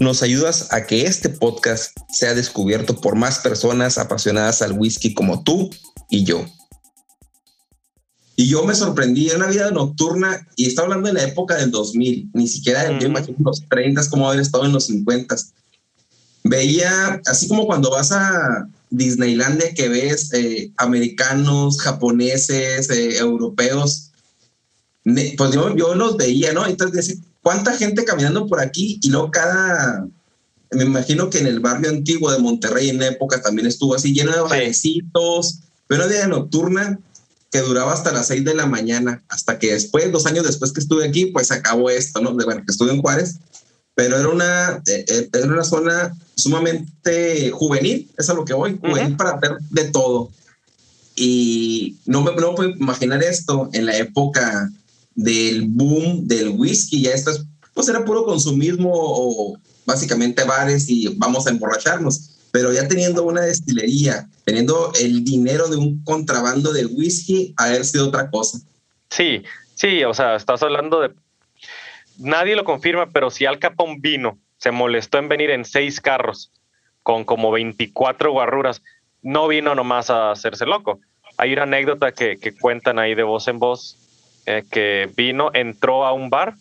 nos ayudas a que este podcast sea descubierto por más personas apasionadas al whisky como tú y yo. Y yo me sorprendí en una vida nocturna y estaba hablando de la época del 2000, ni siquiera en los 30, como haber estado en los 50. Veía, así como cuando vas a Disneylandia que ves eh, americanos, japoneses, eh, europeos, pues yo, yo los veía, ¿no? Entonces cuánta gente caminando por aquí y luego cada, me imagino que en el barrio antiguo de Monterrey en época también estuvo así lleno de barecitos, pero día nocturna que duraba hasta las seis de la mañana, hasta que después, dos años después que estuve aquí, pues acabó esto, ¿no? De, bueno, que estuve en Juárez, pero era una, eh, eh, era una zona sumamente juvenil, es a lo que voy, juvenil para hacer de todo. Y no me no puedo imaginar esto en la época del boom del whisky, ya esto es, pues era puro consumismo o básicamente bares y vamos a emborracharnos, pero ya teniendo una destilería, teniendo el dinero de un contrabando del whisky, haber sido otra cosa. Sí, sí, o sea, estás hablando de... Nadie lo confirma, pero si Al Capone vino, se molestó en venir en seis carros con como 24 guarruras, no vino nomás a hacerse loco. Hay una anécdota que, que cuentan ahí de voz en voz eh, que vino, entró a un bar,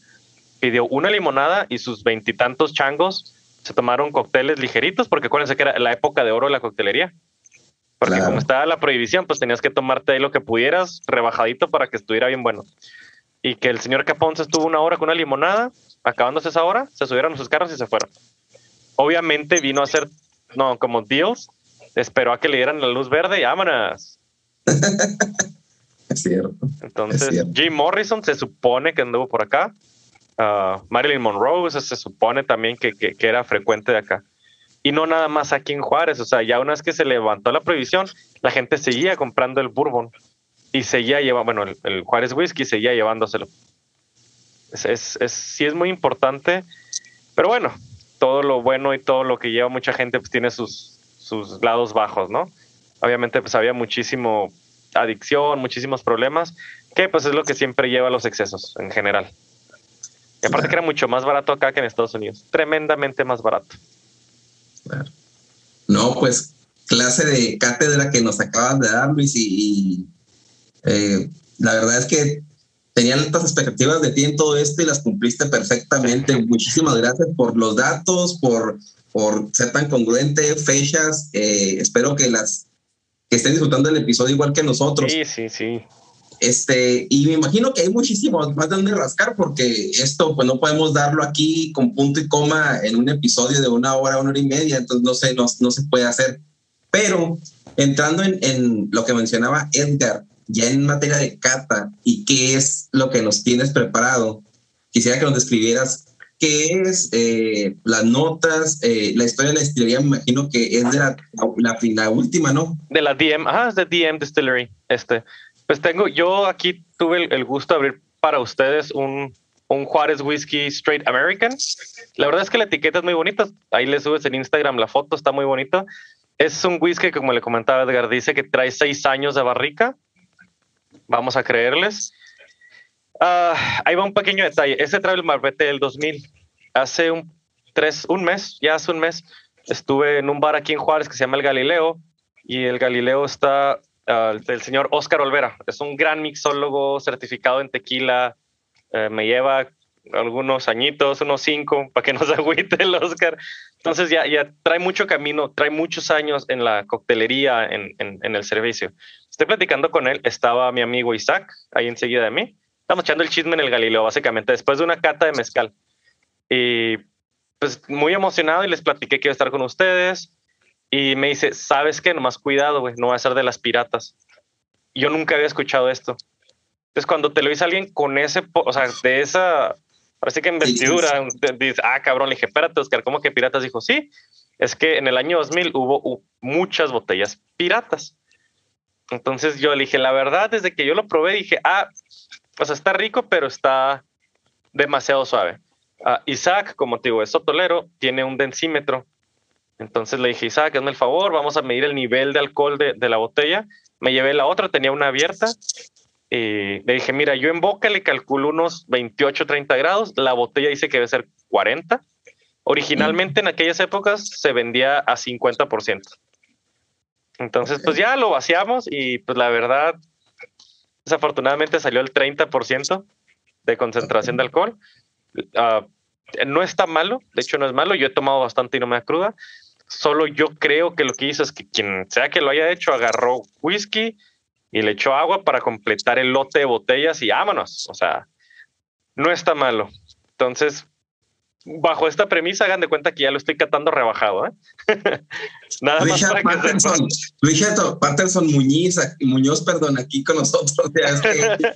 pidió una limonada y sus veintitantos changos se tomaron cócteles ligeritos, porque acuérdense que era la época de oro de la coctelería. Porque como estaba la prohibición, pues tenías que tomarte ahí lo que pudieras, rebajadito para que estuviera bien bueno. Y que el señor Capón se estuvo una hora con una limonada, acabándose esa hora, se subieron a sus carros y se fueron. Obviamente vino a hacer, no, como deals, esperó a que le dieran la luz verde y vámonos. Es cierto. Entonces, Jim Morrison se supone que anduvo por acá. Ah, Marilyn Monroe se, supone también que, que, era frecuente de acá. Y no nada más aquí en Juárez. O sea, ya una vez que se levantó la prohibición, la gente seguía comprando el bourbon y seguía llevando, bueno, el, Juárez Whisky seguía llevándoselo. Es, es, sí es muy importante, pero bueno, todo lo bueno y todo lo que lleva mucha gente pues tiene sus, sus lados bajos, ¿no? Obviamente pues había muchísimo adicción, muchísimos problemas, que pues es lo que siempre lleva a los excesos en general. Y aparte que era mucho más barato acá que en Estados Unidos, tremendamente más barato. No, pues clase de cátedra que nos acaban de dar, Luis, y, eh, la verdad es que tenía altas expectativas de ti en todo esto y las cumpliste perfectamente. Muchísimas gracias por los datos, por, por ser tan congruente, fechas. Eh, espero que las que estén disfrutando el episodio igual que nosotros. Sí, sí, sí. Este, y me imagino que hay muchísimos más de donde rascar porque esto pues no podemos darlo aquí con punto y coma en un episodio de una hora, una hora y media, entonces no sé, no, no se puede hacer. Pero entrando en, en, lo que mencionaba Edgar, ya en materia de cata y qué es lo que nos tienes preparado, quisiera que nos describieras qué es eh, las notas, eh, la historia de la destilería, me imagino que es de la, la, última, ¿no? De la DM, ajá, es de DM Distillery. Este, pues tengo, yo aquí tuve el, gusto de abrir para ustedes un, un Juárez Whiskey Straight American. La verdad es que la etiqueta es muy bonita. Ahí le subes en Instagram la foto, está muy bonito. Es un whisky, como le comentaba Edgar, dice que trae seis años de barrica. Vamos a creerles. Uh, ahí va un pequeño detalle. Ese trae el Marbete del 2000. Hace un, tres, un mes, ya hace un mes, estuve en un bar aquí en Juárez que se llama El Galileo y el Galileo está uh, del señor Oscar Olvera. Es un gran mixólogo certificado en tequila. Uh, me lleva algunos añitos, unos cinco, para que no se agüite el Oscar. Entonces ya, ya trae mucho camino, trae muchos años en la coctelería, en, en, el servicio. Estoy platicando con él, estaba mi amigo Isaac ahí enseguida de mí. Estamos echando el chisme en el Galileo, básicamente, después de una cata de mezcal. Y pues muy emocionado y les platiqué que iba a estar con ustedes. Y me dice, ¿sabes qué? Nomás cuidado, güey, no va a ser de las piratas. Yo nunca había escuchado esto. Entonces, cuando te lo dice alguien con ese, o sea, de esa, parece que en vestidura, dice, ah, cabrón, le dije, espérate, Oscar, ¿cómo que piratas? Dijo, sí, es que en el año 2000 hubo muchas botellas piratas. Entonces yo le dije, la verdad, desde que yo lo probé, dije, ah, o sea, está rico, pero está demasiado suave. Ah, Isaac, como te digo, es sotolero, tiene un densímetro. Entonces le dije, Isaac, hazme el favor, vamos a medir el nivel de alcohol de, de la botella. Me llevé la otra, tenía una abierta. Y le dije, mira, yo en boca le calculo unos 28, 30 grados. La botella dice que debe ser 40. Originalmente en aquellas épocas se vendía a 50%. Entonces, pues ya lo vaciamos y pues la verdad, desafortunadamente salió el 30% de concentración de alcohol. Ah, no está malo, de hecho no es malo, yo he tomado bastante y no me da cruda. Solo yo creo que lo que hizo es que quien sea que lo haya hecho agarró whisky y le echó agua para completar el lote de botellas y vámonos. O sea, no está malo. Entonces, bajo esta premisa, hagan de cuenta que ya lo estoy catando rebajado. ¿eh? Nada más para Patterson, que Patterson Muñiz, Muñoz, perdón, aquí con nosotros.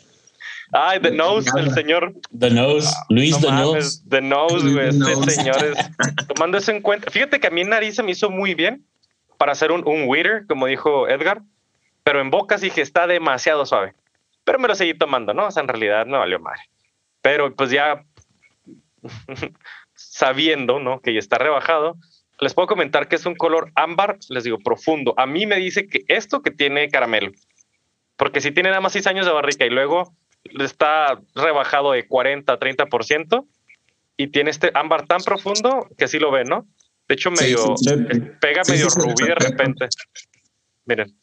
Ay, The Nose, el señor. The Nose, Luis The Nose. The Nose, güey. Este señor es, tomando eso en cuenta. Fíjate que a mí en nariz se me hizo muy bien para hacer un, un Witter, como dijo Edgar, pero en bocas dije, está demasiado suave. Pero me lo seguí tomando, ¿no? O sea, en realidad no valió madre. Pero pues ya sabiendo, ¿no? Que ya está rebajado, les puedo comentar que es un color ámbar, les digo, profundo. A mí me dice que esto que tiene caramelo, porque si tiene nada más 6 años de barrica y luego está rebajado de 40 a 30% y tiene este ámbar tan profundo que sí lo ve, ¿no? De hecho, medio pega medio rubí de repente. Miren,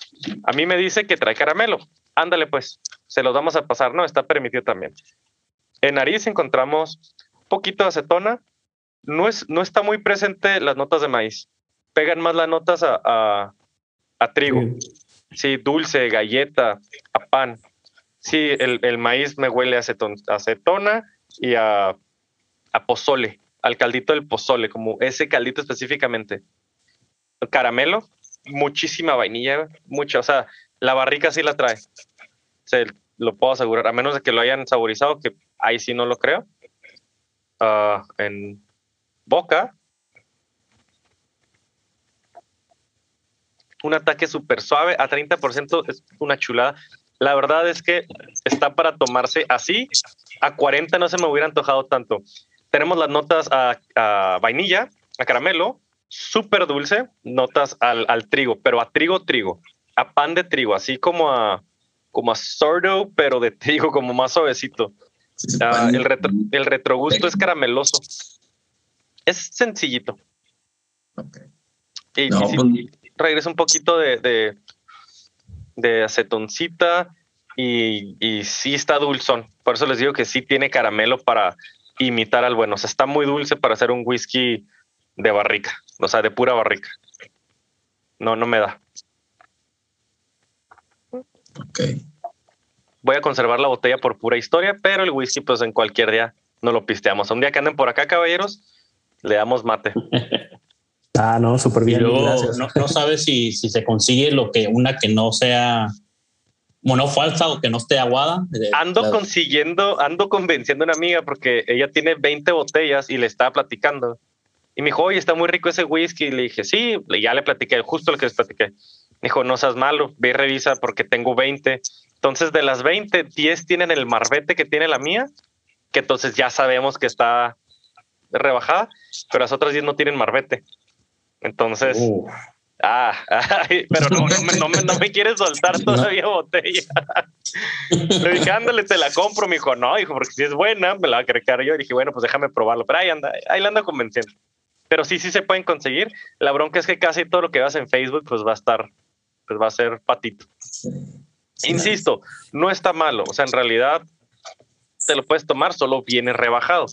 a mí me dice que trae caramelo. Ándale, pues, se los vamos a pasar, ¿no? Está permitido también. En nariz encontramos poquito de acetona. No, es, no está muy presente las notas de maíz. Pegan más las notas a, trigo. Sí. dulce, galleta, a pan. Sí, el, maíz me huele a, acetona y a, a pozole, al caldito del pozole, como ese caldito específicamente. caramelo, muchísima vainilla, mucha, o sea, la barrica sí la trae. Se lo puedo asegurar, a menos de que lo hayan saborizado, que ahí sí no lo creo. Ah, en boca, un ataque súper suave a 30% es una chulada. La verdad es que está para tomarse así. A 40 no se me hubiera antojado tanto. Tenemos las notas a, a vainilla, a caramelo, súper dulce, notas al, al, trigo, pero a trigo, trigo, a pan de trigo, así como a, como a sordo, pero de trigo, como más suavecito. Ah, el, retro, el retrogusto es carameloso. Es sencillito. Y, pues regresa un poquito de, de, de acetoncita y, y, sí está dulzón. Por eso les digo que sí tiene caramelo para imitar al bueno. O sea, está muy dulce para hacer un whisky de barrica, o sea, de pura barrica. No, no me da. Ok. Voy a conservar la botella por pura historia, pero el whisky, pues en cualquier día no lo pisteamos. Un día que anden por acá, caballeros, le damos mate. ah, no, súper bien. No, no sabes si, si se consigue lo que una que no sea bueno, falsa o que no esté aguada. Ando consiguiendo, ando convenciendo a una amiga porque ella tiene 20 botellas y le estaba platicando. Y me dijo, oye, está muy rico ese whisky. Y le dije, sí, ya le platiqué, justo lo que les platiqué. Me dijo, no seas malo, ve y revisa porque tengo 20. Entonces, de las 20, 10 tienen el marbete que tiene la mía, que entonces ya sabemos que está rebajada, pero las otras 10 no tienen marbete. Entonces, ah, pero no, no, me, no, me, quieres soltar todavía botella. Le dije, ándale, te la compro. Me dijo, no, dijo, porque si es buena, me la va a querer yo. Y dije, bueno, pues déjame probarlo. Pero ahí anda, ahí la ando convenciendo pero sí, sí se pueden conseguir. La bronca es que casi todo lo que vas en Facebook, pues va a estar, pues va a ser patito. Insisto, no está malo. O sea, en realidad, te lo puedes tomar, solo viene rebajado.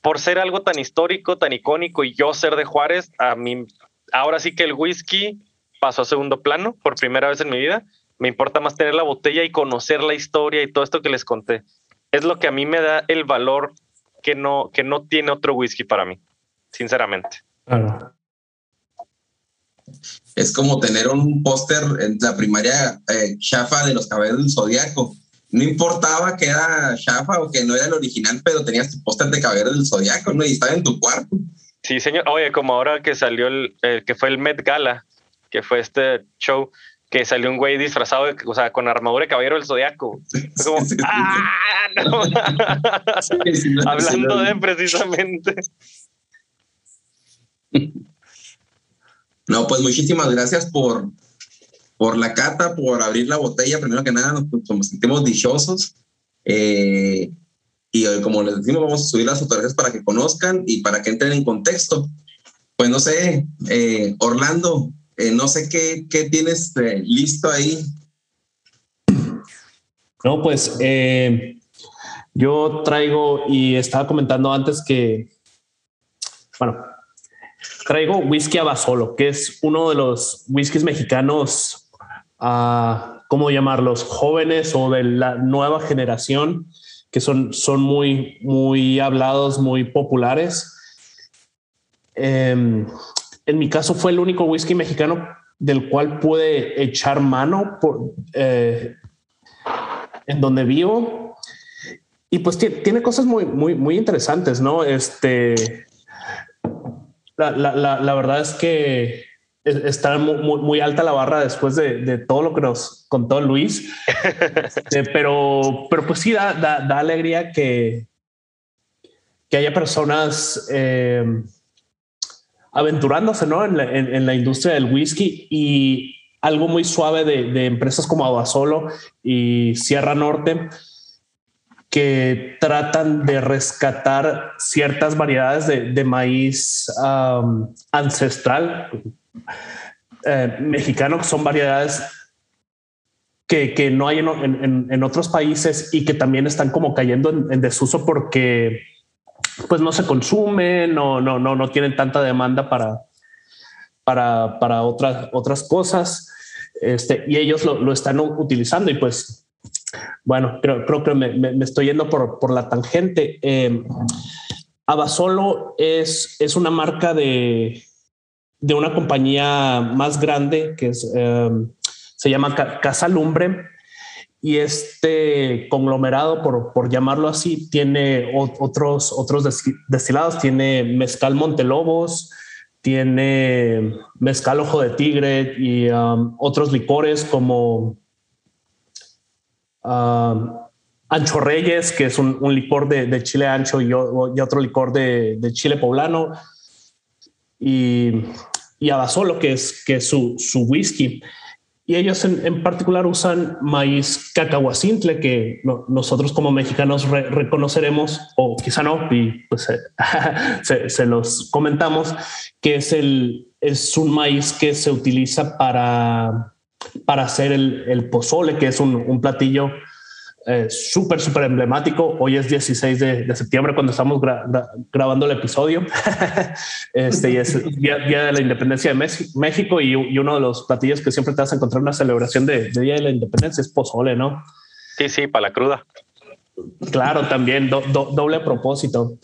Por ser algo tan histórico, tan icónico y yo ser de Juárez, a mí ahora sí que el whisky pasó a segundo plano por primera vez en mi vida. Me importa más tener la botella y conocer la historia y todo esto que les conté. Es lo que a mí me da el valor que no, que no tiene otro whisky para mí, sinceramente. Es como tener un póster en la primaria eh, chafa de los cabellos del zodiaco. No importaba que era chafa o que no era el original, pero tenías tu póster de cabello del zodiaco, ¿no? Y estaba en tu cuarto. Sí, señor. Oye, como ahora que salió el, que fue el Met Gala, que fue este show, que salió un güey disfrazado, o sea, con armadura de caballero del zodiaco. como, ¡ah! No. Hablando de precisamente. No, pues muchísimas gracias por, por la cata, por abrir la botella. Primero que nada, nos, sentimos dichosos. Eh, y como les decimos, vamos a subir las fotografías para que conozcan y para que entren en contexto. Pues no sé, eh, Orlando, eh, no sé qué, qué tienes eh, listo ahí. No, pues yo traigo y estaba comentando antes que, bueno, traigo whisky Abasolo, que es uno de los whiskies mexicanos, uh, ¿cómo llamarlos? Jóvenes o de la nueva generación que son, son muy, muy hablados, muy populares. Em, en mi caso fue el único whisky mexicano del cual pude echar mano por, eh, en donde vivo. Y pues tiene cosas muy, muy, muy interesantes, ¿no? Este, la, la, la verdad es que está muy, muy, alta la barra después de, de, todo lo que nos contó Luis. Este, pero, pero pues sí da, da, da, alegría que, que haya personas eh, aventurándose ¿no? en, la, en, la, industria del whisky y algo muy suave de, de empresas como Abasolo y Sierra Norte que tratan de rescatar ciertas variedades de, de maíz ancestral, eh, mexicano, que son variedades que, que no hay en, en, en, otros países y que también están como cayendo en, desuso porque pues no se consumen, no, no, no, no tienen tanta demanda para, para, para otras, otras cosas. Este, y ellos lo, lo, están utilizando y pues, bueno, creo, creo que me, estoy yendo por, por la tangente. Eh, Abasolo es, es una marca de, de una compañía más grande que es, em, se llama Casa Lumbre. Y este conglomerado, por, por llamarlo así, tiene otros, otros destilados. Tiene mezcal Montelobos, tiene mezcal Ojo de Tigre y um, otros licores como Ancho Reyes, que es un, licor de, chile ancho y, otro licor de, de chile poblano. Y y Abasolo, que es, que su, su whisky. Y ellos en, particular usan maíz cacahuacintle, que nosotros como mexicanos reconoceremos, o quizá no, y pues se, se, los comentamos, que es, el, es un maíz que se utiliza para, para hacer el, el pozole, que es un, un platillo eh, súper, súper emblemático. Hoy es 16 de, septiembre cuando estamos grabando el episodio. este y es día, de la independencia de México y, uno de los platillos que siempre te vas a encontrar en una celebración de, Día de la Independencia es pozole, ¿no? Sí, sí, para la cruda. Claro, también doble propósito.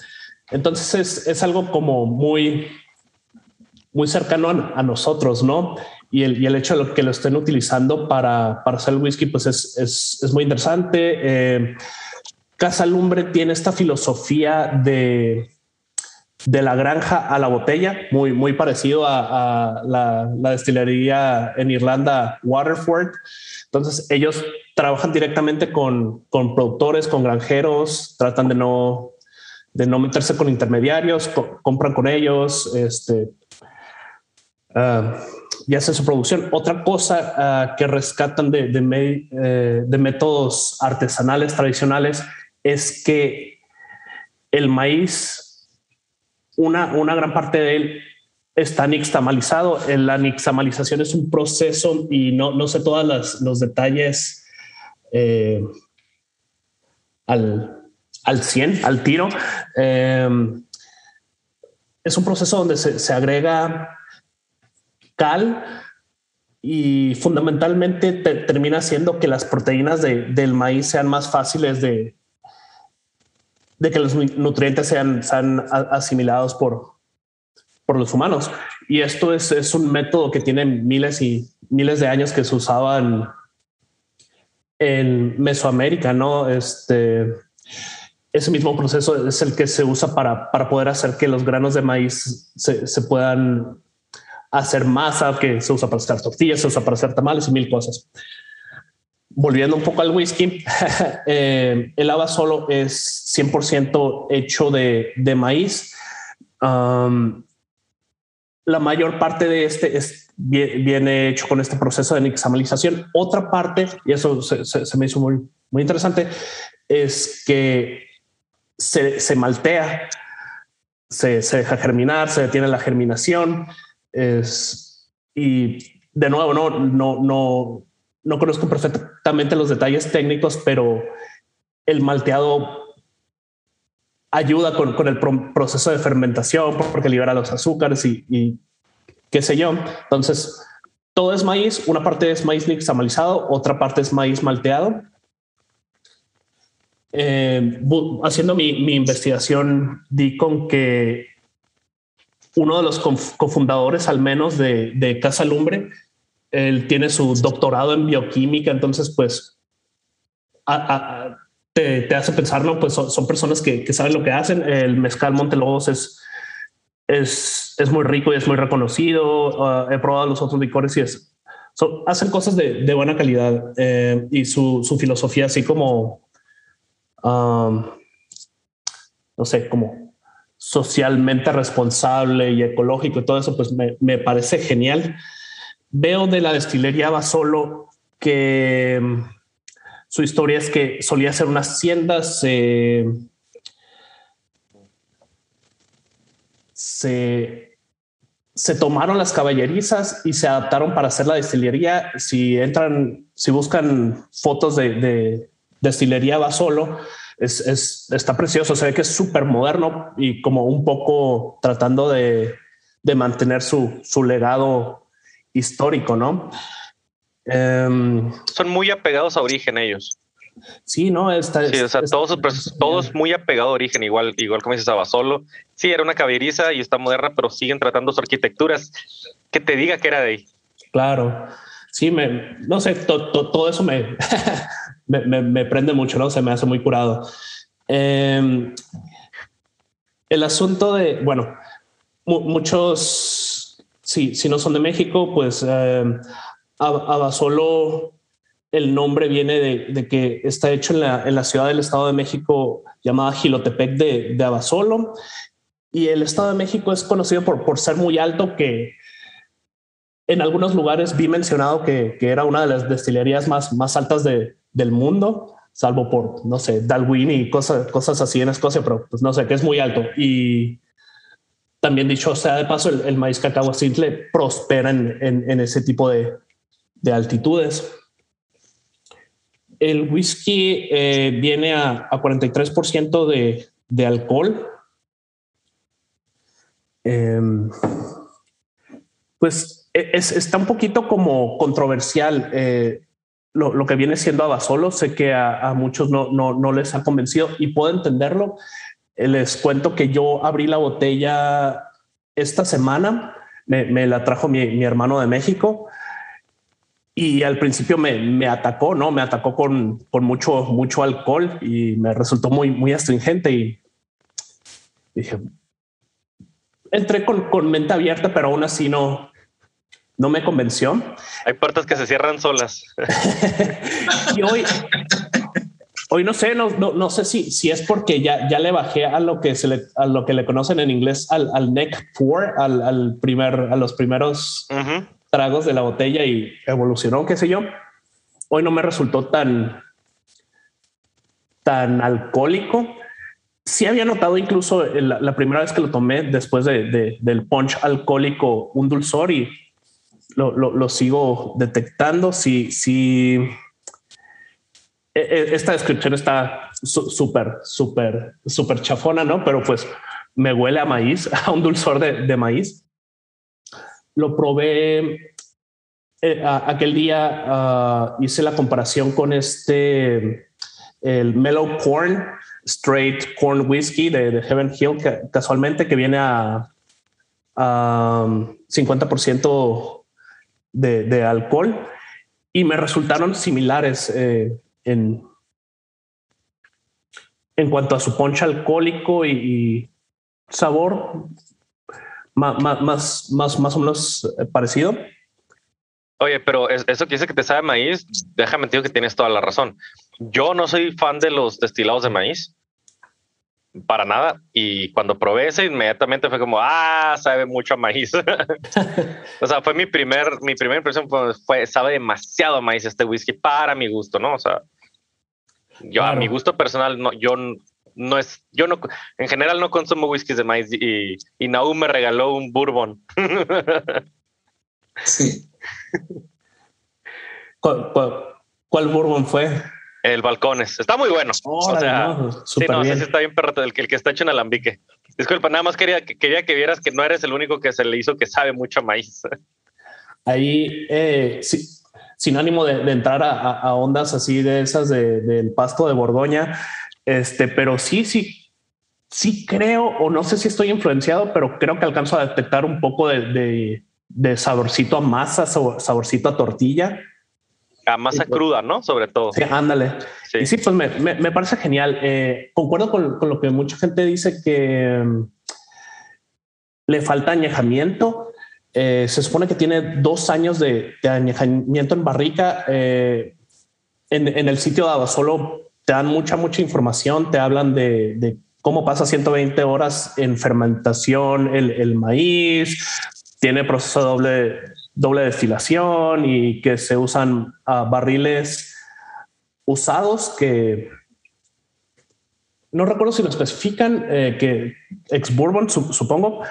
Entonces es, es, algo como muy, muy cercano a, a nosotros, ¿no? Y el, y el hecho de que lo estén utilizando para, para hacer el whisky, pues es, es, es muy interesante. Eh, Casa Lumbre tiene esta filosofía de, de la granja a la botella, muy, muy parecido a, a la, la, destilería en Irlanda, Waterford. Entonces ellos trabajan directamente con, con productores, con granjeros, tratan de no, de no meterse con intermediarios, compran con ellos, este, uh, y hacen su producción. Otra cosa ah, que rescatan de, eh, de, métodos artesanales tradicionales es que el maíz, una, una gran parte de él está nixtamalizado. La nixtamalización es un proceso y no, no sé todos los detalles eh, al, al 100, al tiro. Em, es un proceso donde se, agrega cal y fundamentalmente termina haciendo que las proteínas del maíz sean más fáciles de, de que los nutrientes sean, sean asimilados por, por los humanos. Y esto es, es, un método que tiene miles y miles de años que se usaba en, en Mesoamérica, ¿no? Este, ese mismo proceso es el que se usa para, para poder hacer que los granos de maíz se, se, puedan hacer masa, que se usa para hacer tortillas, se usa para hacer tamales y mil cosas. Volviendo un poco al whisky, eh, el ava solo es 100% hecho de, de maíz. Um, la mayor parte de este es, viene hecho con este proceso de nixtamalización. Otra parte, y eso se, se, me hizo muy, muy interesante, es que se, se maltea, se, se, deja germinar, se detiene la germinación. Es, y de nuevo, no, no, no, no conozco perfectamente los detalles técnicos, pero el malteado ayuda con, con el proceso de fermentación porque libera los azúcares y, qué sé yo. Entonces, todo es maíz, una parte es maíz nixtamalizado, otra parte es maíz malteado eh, haciendo mi, investigación, di con que uno de los cofundadores, al menos de, Casa Lumbre, él tiene su doctorado en bioquímica, entonces, pues, te, hace pensar, ¿no? Pues son, personas que, saben lo que hacen. El mezcal Montelobos es, es, es muy rico y es muy reconocido. Ah, he probado los otros licores y es, hacen cosas de, buena calidad eh, y su, su filosofía, así como no sé, como socialmente responsable y ecológico y todo eso, pues me, parece genial. Veo de la destilería Basolo que mm, su historia es que solía ser una hacienda, se, se, tomaron las caballerizas y se adaptaron para hacer la destilería. Si entran, si buscan fotos de destilería Basolo. Es, es, está precioso, se ve que es súper moderno y como un poco tratando de, de mantener su, su, legado histórico, ¿no? Em, Son muy apegados a origen ellos. Sí, no, está. Sí, o sea, todos, todos muy apegado a origen, igual, igual como dices Basolo. Sí, era una caballeriza y está moderna, pero siguen tratando sus arquitecturas. Que te diga que era de ahí. Claro. Sí, me, no sé, todo eso me, me, prende mucho, ¿no? Se me hace muy curado. Em, el asunto de, bueno, muchos, sí, si no son de México, pues eh, Abasolo, el nombre viene de, que está hecho en la, en la, ciudad del Estado de México llamada Gilotepec de, de Abasolo. Y el Estado de México es conocido por, por ser muy alto, que en algunos lugares vi mencionado que, que era una de las destilerías más, más altas de, del mundo, salvo por, no sé, Darwin y cosas, cosas así en Escocia, pero pues no sé, que es muy alto. Y también dicho sea de paso, el, maíz cacao simple prospera en, en, ese tipo de, de, altitudes. El whisky eh, viene a, a 43% de, de, alcohol. Em, pues e, es, está un poquito como controversial. Eh, lo, que viene siendo Abasolo. Sé que a, muchos no, no, les ha convencido y puedo entenderlo. Les cuento que yo abrí la botella esta semana, me, la trajo mi, hermano de México y al principio me, atacó, no me atacó con, con, mucho, mucho alcohol y me resultó muy, muy astringente y dije, entré con, con mente abierta, pero aún así no, no me convenció. Hay puertas que se cierran solas. y hoy, hoy no sé, no, no, sé si, si es porque ya, ya le bajé a lo que se le, a lo que le conocen en inglés al, al neck pour, al, al, primer, a los primeros tragos de la botella y evolucionó, qué sé yo. Hoy no me resultó tan, tan alcohólico. Sí había notado incluso la, primera vez que lo tomé después de, del punch alcohólico un dulzor y lo, sigo detectando. Si, si e, e, esta descripción está súper, súper, súper chafona, ¿no? Pero pues me huele a maíz, a un dulzor de, maíz. Lo probé eh, aquel día, ah, hice la comparación con este, el Mellow Corn, Straight Corn Whiskey de, Heaven Hill, casualmente que viene a, 50% de, alcohol y me resultaron similares eh, en, en cuanto a su ponche alcohólico y, sabor más, más, más, más o menos eh, parecido. Oye, pero eso que dice que te sabe maíz, déjame decir que tienes toda la razón. Yo no soy fan de los destilados de maíz para nada. Y cuando probé ese, inmediatamente fue como, ah, sabe mucho a maíz. o sea, fue mi primer, mi primera impresión fue, sabe demasiado a maíz este whisky para mi gusto, ¿no? O sea, yo a mi gusto personal, no, yo no es, yo no, en general no consumo whiskies de maíz y, y Naum me regaló un bourbon. sí. ¿Cuál, cuál bourbon fue? El balcones. Está muy bueno. o sea, sí, no, bien. está bien perro, el, el, que está hecho en alambique. Disculpa, nada más quería, quería que vieras que no eres el único que se le hizo que sabe mucho maíz. Ahí, eh, sí, sin ánimo de, entrar a, ondas así de esas del pasto de Borgoña, este, pero sí, sí, sí creo, o no sé si estoy influenciado, pero creo que alcanzo a detectar un poco de saborcito a masa, saborcito a tortilla masa pues, cruda, ¿no? Sobre todo. Sí, ándale. Sí. Y sí, pues me, me, parece genial. Eh, concuerdo con, con, lo que mucha gente dice que mm, le falta añejamiento. Eh, se supone que tiene dos años de, de añejamiento en barrica. Eh, en, en, el sitio de Abasolo te dan mucha, mucha información, te hablan de, de cómo pasa 120 horas en fermentación el, el maíz, tiene proceso doble doble destilación y que se usan ah, barriles usados que no recuerdo si lo especifican, eh, que ex bourbon, supongo,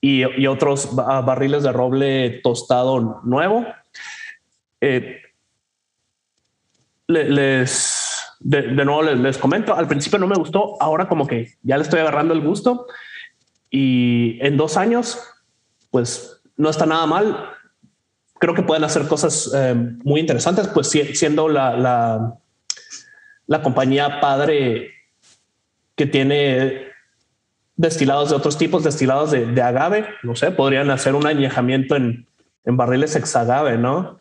y, otros barriles de roble tostado nuevo. Eh, les, de, nuevo les, les, comento, al principio no me gustó, ahora como que ya le estoy agarrando el gusto y en dos años, pues no está nada mal creo que pueden hacer cosas eh, muy interesantes, pues siendo la, la, la, compañía padre que tiene destilados de otros tipos, destilados de, de agave, no sé, podrían hacer un añejamiento en, en barriles exagave, ¿no?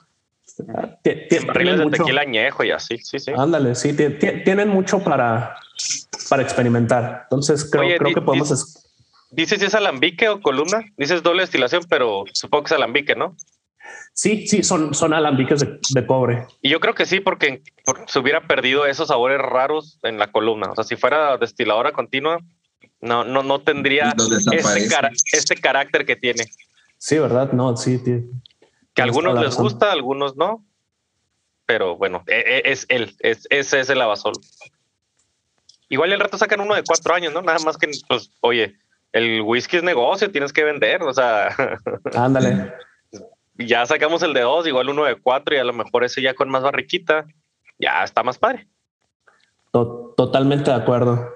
barriles de tequila añejo y así, sí, sí. Ándale, sí, tienen mucho para, para experimentar. Entonces creo, creo que podemos... ¿Dices si es alambique o columna? Dices doble destilación, pero supongo que es alambique, ¿no? Sí, sí, son, son alambiques de, cobre. Y yo creo que sí, porque, se hubiera perdido esos sabores raros en la columna. O sea, si fuera destiladora continua, no, no, no tendría este, carácter que tiene. Sí, ¿verdad? No, sí. Que a algunos les gusta, a algunos no. Pero bueno, e, e, es él, es, ese es el abasol. Igual el rato sacan uno de cuatro años, ¿no? Nada más que, pues, oye, el whisky es negocio, tienes que vender, o sea. Ándale. ya sacamos el de dos, igual uno de cuatro y a lo mejor ese ya con más barriquita, ya está más padre. Totalmente de acuerdo.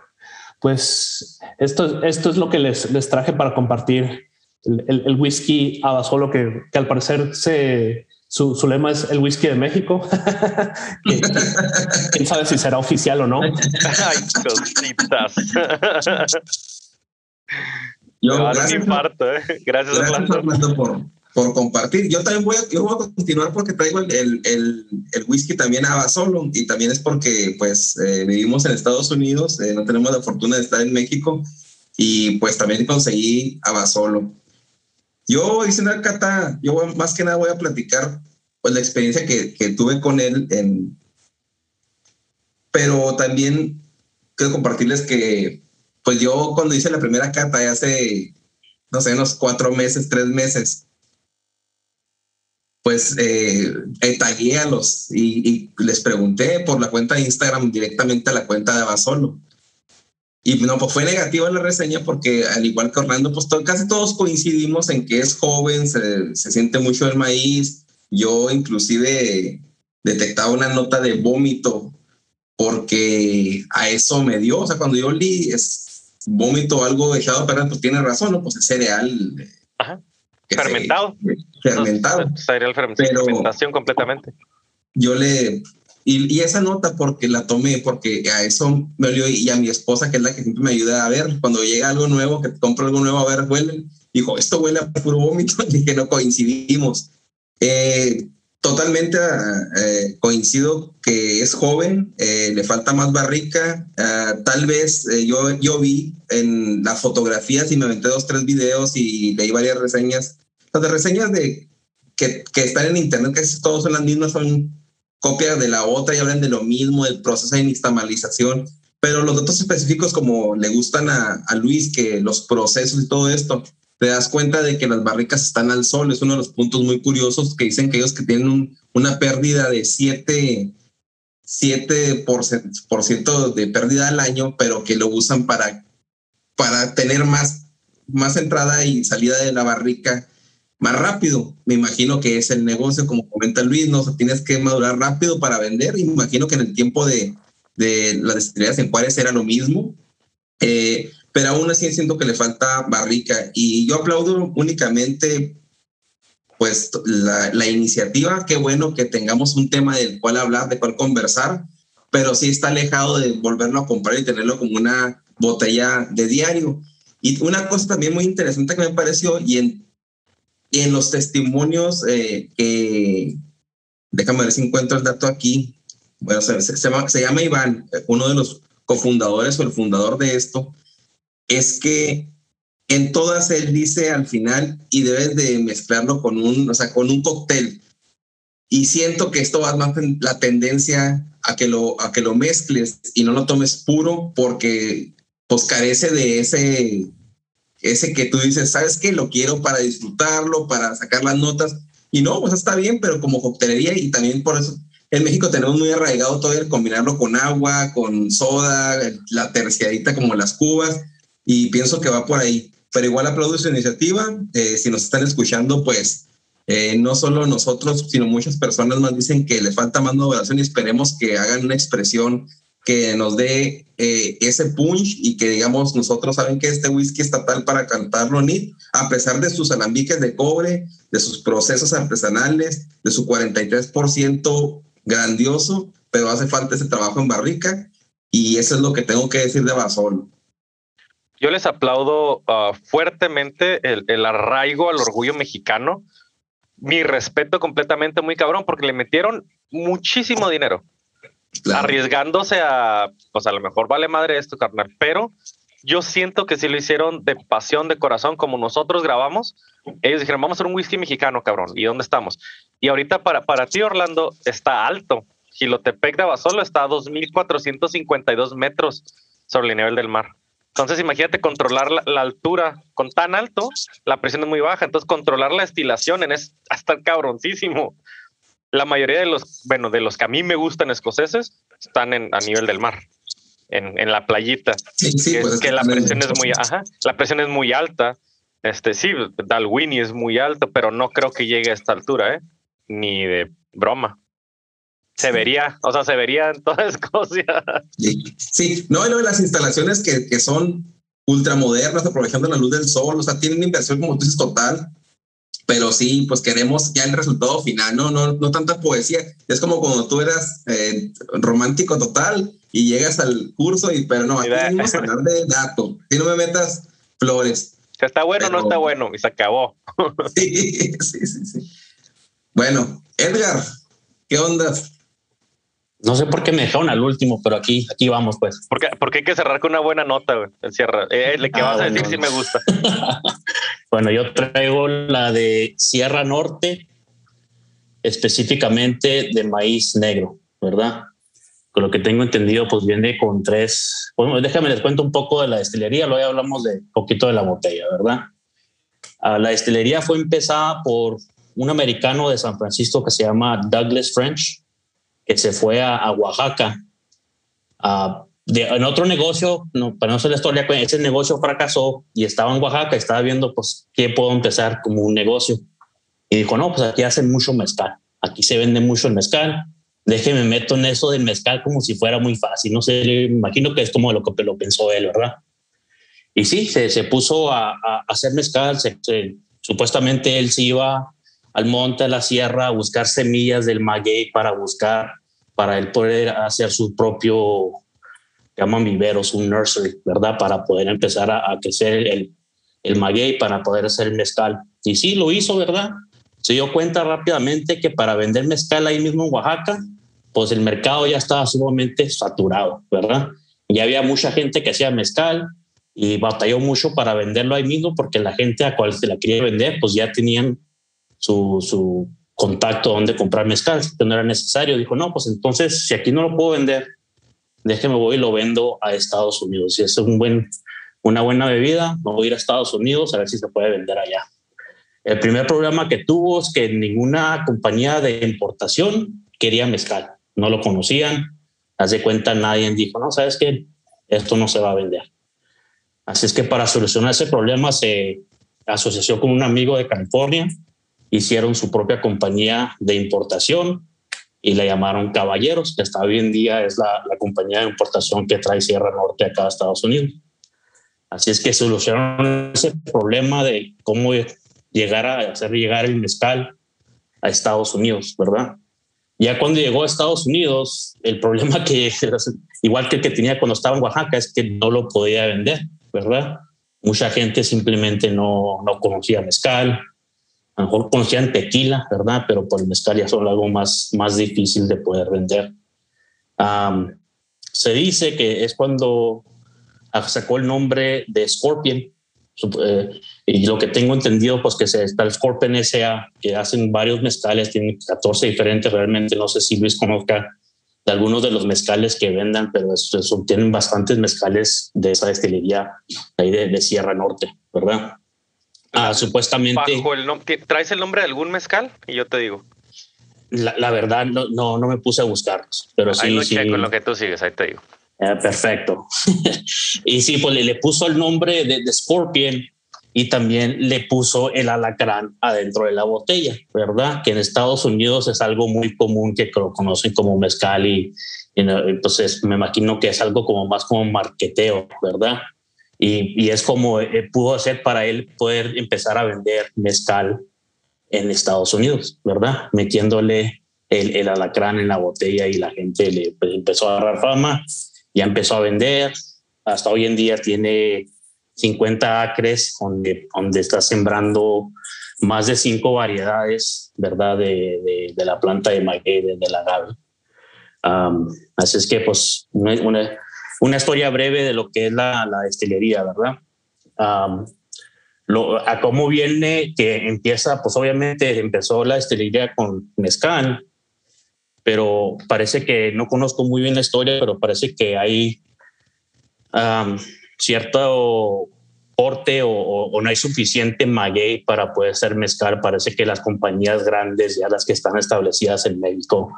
Pues esto, esto es lo que les, les traje para compartir. El, el, whisky Abasolo, que, que al parecer se, su, su, lema es el whisky de México. ¿Quién sabe si será oficial o no? Ay, cositas. Yo, gracias, infarto, ¿eh? gracias, gracias por, por compartir. Yo también voy a, yo voy a continuar porque traigo el, el, el, whisky también a solo y también es porque pues eh, vivimos en Estados Unidos, eh, no tenemos la fortuna de estar en México y pues también conseguí a solo. Yo hice una cata, yo más que nada voy a platicar pues la experiencia que, que tuve con él en, pero también quiero compartirles que pues yo cuando hice la primera cata hace no sé, unos cuatro meses, tres meses, pues eh, tagué a los y, les pregunté por la cuenta de Instagram directamente a la cuenta de Abasolo. Y no, pues fue negativa la reseña porque al igual que Orlando, pues casi todos coincidimos en que es joven, se, se siente mucho el maíz. Yo inclusive detectaba una nota de vómito porque a eso me dio, o sea, cuando yo li es vómito algo echado a perder, pues tiene razón, ¿no? Pues es cereal. Fermentado. fermentado. cereal fermentado. fermentación completamente. Yo le, y, esa nota porque la tomé, porque a eso me olió y a mi esposa, que es la que siempre me ayuda a ver, cuando llega algo nuevo, que compro algo nuevo, a ver, huele, dijo, esto huele a puro vómito, y que no coincidimos. Eh, totalmente eh, coincido que es joven, eh, le falta más barrica. tal vez yo, yo vi en las fotografías y me aventé dos, tres videos y leí varias reseñas. Las reseñas de que, que están en internet, que todos son las mismas, son copias de la otra y hablan de lo mismo, del proceso de nixtamalización, pero los datos específicos como le gustan a, Luis, que los procesos y todo esto, te das cuenta de que las barricas están al sol, es uno de los puntos muy curiosos que dicen que ellos que tienen una pérdida de 7, 7% de pérdida al año, pero que lo usan para, para tener más, más entrada y salida de la barrica más rápido. Me imagino que es el negocio, como comenta Luis, ¿no? tienes que madurar rápido para vender. Y me imagino que en el tiempo de, de las destilerías en Juárez era lo mismo. Eh, pero aún así siento que le falta barrica. Y yo aplaudo únicamente pues la, la, iniciativa. Qué bueno que tengamos un tema del cual hablar, de cual conversar, pero sí está alejado de volverlo a comprar y tenerlo como una botella de diario. Y una cosa también muy interesante que me pareció, y en y en los testimonios eh, que, déjame ver si encuentro el dato aquí, bueno, se, llama, se llama Iván, uno de los cofundadores o el fundador de esto, es que en todas él dice al final y debes de mezclarlo con un, o sea, con un cóctel. Y siento que esto va más la tendencia a que lo, a que lo mezcles y no lo tomes puro porque pues carece de ese, ese que tú dices, ¿sabes qué? Lo quiero para disfrutarlo, para sacar las notas. Y no, pues está bien, pero como coctelería y también por eso en México tenemos muy arraigado todo el combinarlo con agua, con soda, la terciadita como las cubas, y pienso que va por ahí. Pero igual aplaudo su iniciativa. Eh, si nos están escuchando, pues eh, no solo nosotros, sino muchas personas más dicen que le falta más moderación y esperemos que hagan una expresión que nos dé eh, ese punch y que digamos nosotros saben que este whisky estatal para cantarlo ni a pesar de sus alambiques de cobre, de sus procesos artesanales, de su 43% grandioso, pero hace falta ese trabajo en barrica y eso es lo que tengo que decir de Basol. Yo les aplaudo uh, fuertemente el, el arraigo al orgullo mexicano. Mi respeto completamente muy cabrón porque le metieron muchísimo dinero arriesgándose a, pues a lo mejor vale madre esto, carnal, pero yo siento que si lo hicieron de pasión, de corazón, como nosotros grabamos, ellos dijeron, vamos a hacer un whisky mexicano, cabrón, ¿y dónde estamos? Y ahorita para, para ti, Orlando, está alto. Gilotepec de Abasolo está a 2.452 metros sobre el nivel del mar. Entonces, imagínate controlar la, altura con tan alto, la presión es muy baja. Entonces, controlar la estilación en es hasta cabroncísimo la mayoría de los, bueno, de los que a mí me gustan escoceses están en, a nivel del mar, en, en la playita. Sí, que, pues que la presión es muy, ajá, la presión es muy alta. Este sí, Dalwini es muy alto, pero no creo que llegue a esta altura, ¿eh? Ni de broma. Se vería, o sea, se vería en toda Escocia. Sí, no, y de las instalaciones que, que son ultramodernas, aprovechando la luz del sol, o sea, tienen inversión, como tú dices, total pero sí, pues queremos ya el resultado final, no, no, no tanta poesía. Es como cuando tú eras eh, romántico total y llegas al curso y, pero no, aquí vamos a hablar de datos. Si no me metas flores. Está bueno o no está bueno y se acabó. sí, sí, sí, sí. Bueno, Edgar, ¿qué onda? No sé por qué me dejaron al último, pero aquí, aquí vamos, pues. Porque, porque hay que cerrar con una buena nota, güey. El cierre. Eh, que ah, vas a decir si me gusta. bueno, yo traigo la de Sierra Norte, específicamente de maíz negro, ¿verdad? Con lo que tengo entendido, pues viene con tres. Bueno, déjame les cuento un poco de la destilería, luego hablamos de poquito de la botella, ¿verdad? Ah, la destilería fue empezada por un americano de San Francisco que se llama Douglas French que se fue a, Oaxaca en otro negocio, no, para no ser la historia, ese negocio fracasó y estaba en Oaxaca, estaba viendo pues qué puedo empezar como un negocio. Y dijo, no, pues aquí hacen mucho mezcal, aquí se vende mucho el mezcal, déjeme meto en eso del mezcal como si fuera muy fácil. No sé, imagino que es como lo que lo pensó él, ¿verdad? Y sí, se, se puso a, a, hacer mezcal. supuestamente él se iba al monte, a la sierra, a buscar semillas del maguey para buscar, para él poder hacer su propio, llaman viveros, un nursery, ¿verdad? Para poder empezar a, a crecer el, el maguey, para poder hacer el mezcal. Y sí, lo hizo, ¿verdad? Se dio cuenta rápidamente que para vender mezcal ahí mismo en Oaxaca, pues el mercado ya estaba sumamente saturado, ¿verdad? Ya había mucha gente que hacía mezcal y batalló mucho para venderlo ahí mismo porque la gente a cual se la quería vender, pues ya tenían su, su contacto donde comprar mezcal, que no era necesario. Dijo, no, pues entonces, si aquí no lo puedo vender, déjeme voy y lo vendo a Estados Unidos. Si es un buen, una buena bebida, me voy a ir a Estados Unidos a ver si se puede vender allá. El primer problema que tuvo es que ninguna compañía de importación quería mezcal, no lo conocían. Hace cuenta, nadie dijo, no, sabes que esto no se va a vender. Así es que para solucionar ese problema se asoció con un amigo de California, hicieron su propia compañía de importación y la llamaron Caballeros, que hasta hoy en día es la, la compañía de importación que trae Sierra Norte acá a Estados Unidos. Así es que solucionaron ese problema de cómo llegar a hacer llegar el mezcal a Estados Unidos, ¿verdad? Ya cuando llegó a Estados Unidos, el problema que, igual que el que tenía cuando estaba en Oaxaca, es que no lo podía vender, ¿verdad? Mucha gente simplemente no, no conocía mezcal, a lo mejor conocían tequila, ¿verdad? Pero por el mezcal ya son algo más, más difícil de poder vender. se dice que es cuando sacó el nombre de Scorpion, eh, y lo que tengo entendido, pues que está el Scorpion S.A., que hacen varios mezcales, tienen 14 diferentes, realmente no sé si Luis conozca de algunos de los mezcales que vendan, pero eso, tienen bastantes mezcales de esa destilería ahí de, Sierra Norte, ¿verdad? Ah, supuestamente... el ¿Traes el nombre de algún mezcal? Y yo te digo. La, verdad, no, no, no, me puse a buscarlos, pero sí... Ahí lo con lo que tú sigues, ahí te digo. Ah, perfecto. y sí, pues le, puso el nombre de, Scorpion y también le puso el alacrán adentro de la botella, ¿verdad? Que en Estados Unidos es algo muy común que lo conocen como mezcal y, entonces me imagino que es algo como más como marqueteo, ¿verdad? Y, es como eh, pudo hacer para él poder empezar a vender mezcal en Estados Unidos, ¿verdad? Metiéndole el, alacrán en la botella y la gente le pues, empezó a agarrar fama ya empezó a vender, hasta hoy en día tiene 50 acres donde, donde está sembrando más de cinco variedades, ¿verdad? De, de, la planta de maguey, de, la agave. así es que, pues, una, una, historia breve de lo que es la, la destilería, ¿verdad? lo, a cómo viene que empieza, pues obviamente empezó la destilería con mezcal, pero parece que no conozco muy bien la historia, pero parece que hay cierto porte o, no hay suficiente maguey para poder ser mezcal. Parece que las compañías grandes, ya las que están establecidas en México,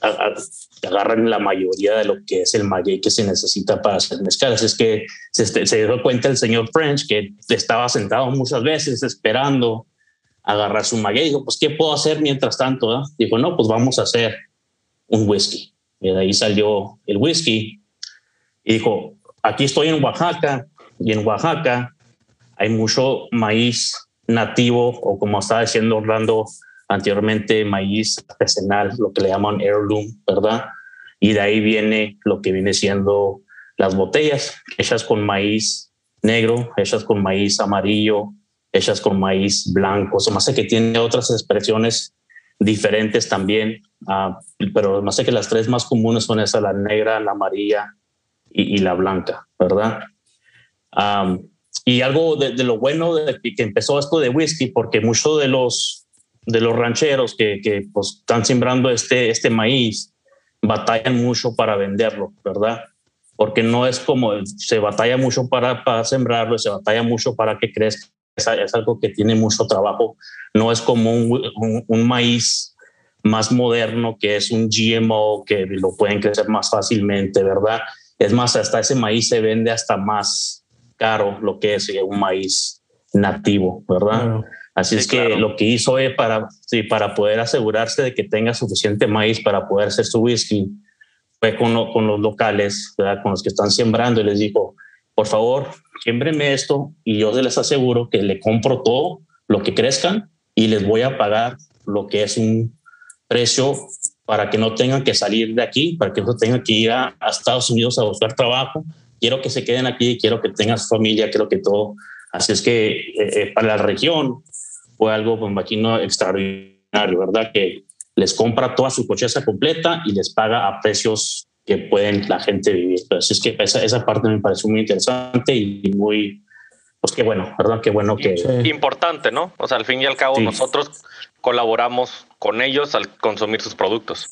agarran la mayoría de lo que es el maguey que se necesita para hacer mezcal. Así es que se, dio cuenta el señor French que estaba sentado muchas veces esperando agarrar su maguey. Dijo, pues, ¿qué puedo hacer mientras tanto? Dijo, no, pues vamos a hacer un whisky. Y de ahí salió el whisky. Y dijo, aquí estoy en Oaxaca y en Oaxaca hay mucho maíz nativo o como estaba diciendo Orlando anteriormente, maíz artesanal, lo que le llaman heirloom, ¿verdad? Y de ahí viene lo que viene siendo las botellas hechas con maíz negro, hechas con maíz amarillo, hechas con maíz blanco. O más sé que tiene otras expresiones diferentes también, uh, pero más sé que las tres más comunes son esa, la negra, la amarilla y, la blanca, ¿verdad? y algo de, lo bueno que empezó esto de whisky, porque muchos de los, de los rancheros que, que pues, están sembrando este, este maíz batallan mucho para venderlo, ¿verdad? Porque no es como se batalla mucho para, para sembrarlo, se batalla mucho para que crezca es, algo que tiene mucho trabajo. No es como un, un, maíz más moderno que es un GMO que lo pueden crecer más fácilmente, ¿verdad? Es más, hasta ese maíz se vende hasta más caro lo que es un maíz nativo, ¿verdad? Así es que lo que hizo es para, sí, para poder asegurarse de que tenga suficiente maíz para poder hacer su whisky, fue con, con los locales, con los que están sembrando y les dijo, por favor, siémbrenme esto y yo les aseguro que le compro todo lo que crezcan y les voy a pagar lo que es un precio para que no tengan que salir de aquí, para que no tengan que ir a, Estados Unidos a buscar trabajo. Quiero que se queden aquí, quiero que tengan su familia, quiero que todo. Así es que eh, eh, para la región fue algo, me imagino, extraordinario, ¿verdad? Que les compra toda su cocheza completa y les paga a precios que pueden la gente vivir. Así es que esa, esa parte me pareció muy interesante y muy, pues qué bueno, ¿verdad? Qué bueno que... Importante, ¿no? O sea, al fin y al cabo nosotros colaboramos con ellos al consumir sus productos.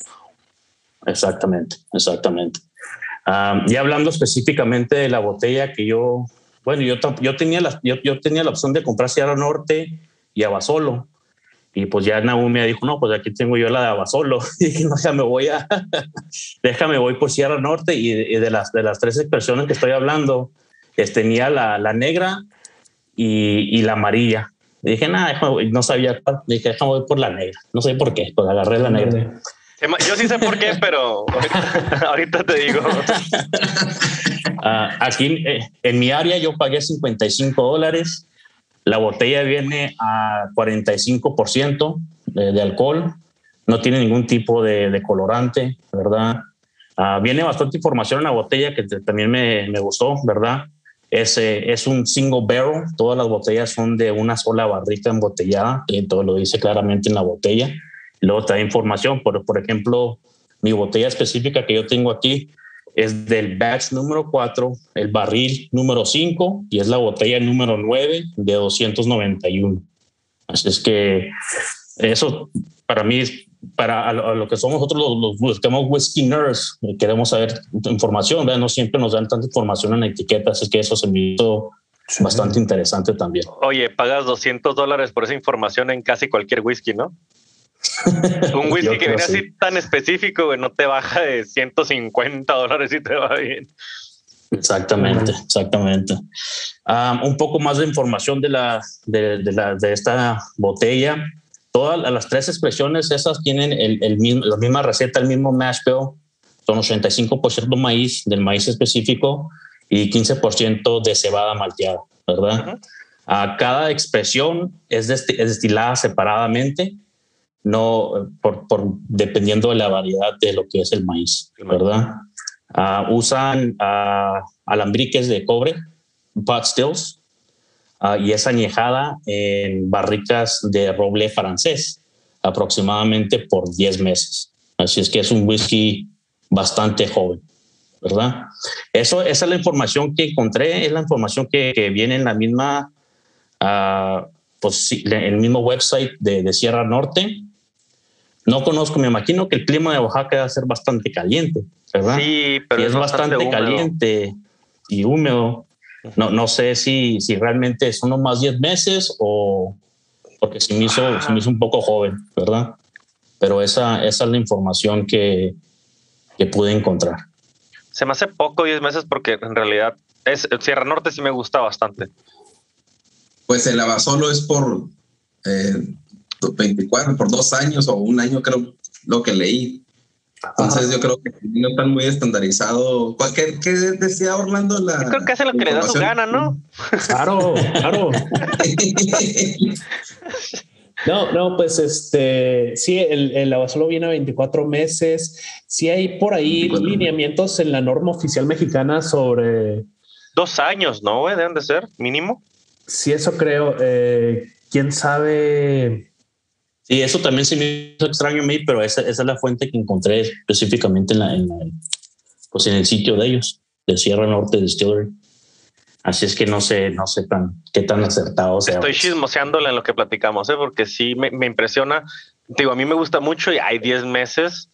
Exactamente, exactamente. y hablando específicamente de la botella que yo, bueno, yo, yo, tenía la, yo, yo tenía la opción de comprar Sierra Norte y Abasolo. Y pues ya Naum me dijo, no, pues aquí tengo yo la de Abasolo. Y dije, no, ya me voy a, déjame voy por Sierra Norte. Y de, las, de las tres expresiones que estoy hablando, tenía la, la negra y, y, la amarilla. dije, nada, no sabía cuál. Dije, déjame voy por la negra. No sé por qué, pues agarré la negra. Yo sí sé por qué, pero ahorita, te digo. Ah, aquí eh, en mi área yo pagué 55 dólares la botella viene a 45% de, de, alcohol, no tiene ningún tipo de, colorante, ¿verdad? Ah, viene bastante información en la botella que también me, me gustó, ¿verdad? Es, eh, es, un single barrel, todas las botellas son de una sola barrica embotellada, y todo lo dice claramente en la botella. Luego trae información, por, por ejemplo, mi botella específica que yo tengo aquí es del batch número 4, el barril número 5 y es la botella número 9 de 291. Así es que eso para mí, para lo que somos nosotros los, los, los whisky nerds, queremos saber información, no siempre nos dan tanta información en la etiqueta, así que eso se me hizo bastante interesante también. Oye, pagas 200 dólares por esa información en casi cualquier whisky, ¿no? Un whisky que viene así tan específico, no te baja de 150 dólares y te va bien. Exactamente, exactamente. un poco más de información de la, de, la, de esta botella. Todas las tres expresiones, esas tienen el, el mismo, la misma receta, el mismo mash bill. Son 85% maíz, del maíz específico, y 15% de cebada malteada, ¿verdad? a cada expresión es, es destilada separadamente no por, por, dependiendo de la variedad de lo que es el maíz, ¿verdad? Uh, usan uh, alambriques de cobre, pot stills, uh, y es añejada en barricas de roble francés, aproximadamente por 10 meses. Así es que es un whisky bastante joven, ¿verdad? Eso, esa es la información que encontré, es la información que, que viene en la misma, pues, el mismo website de, de Sierra Norte no conozco, me imagino que el clima de Oaxaca va a ser bastante caliente, ¿verdad? Sí, pero es, bastante, caliente y húmedo. No, no sé si, si realmente son más 10 meses o porque se me, hizo, se me hizo un poco joven, ¿verdad? Pero esa, esa es la información que, que pude encontrar. Se me hace poco 10 meses porque en realidad es, Sierra Norte sí me gusta bastante. Pues el Abasolo es por eh, 24 por dos años o un año, creo, lo que leí. Entonces yo creo que no están muy estandarizado. ¿Qué, qué decía Orlando? La yo creo que hace lo que le da su gana, ¿no? Claro, claro. No, no, pues este, sí, el, el solo viene a 24 meses. Sí hay por ahí lineamientos en la norma oficial mexicana sobre... Dos años, ¿no? Deben de ser, mínimo. Sí, eso creo. Eh, ¿Quién sabe? Sí, eso también se me hizo extraño a mí, pero esa, esa es la fuente que encontré específicamente en, la, en, pues en el sitio de ellos, de Sierra Norte Distillery. Así es que no sé, no sé tan, qué tan acertado sea. Estoy chismoseándole en lo que platicamos, ¿eh? porque sí me, me, impresiona. Digo, a mí me gusta mucho y hay 10 meses.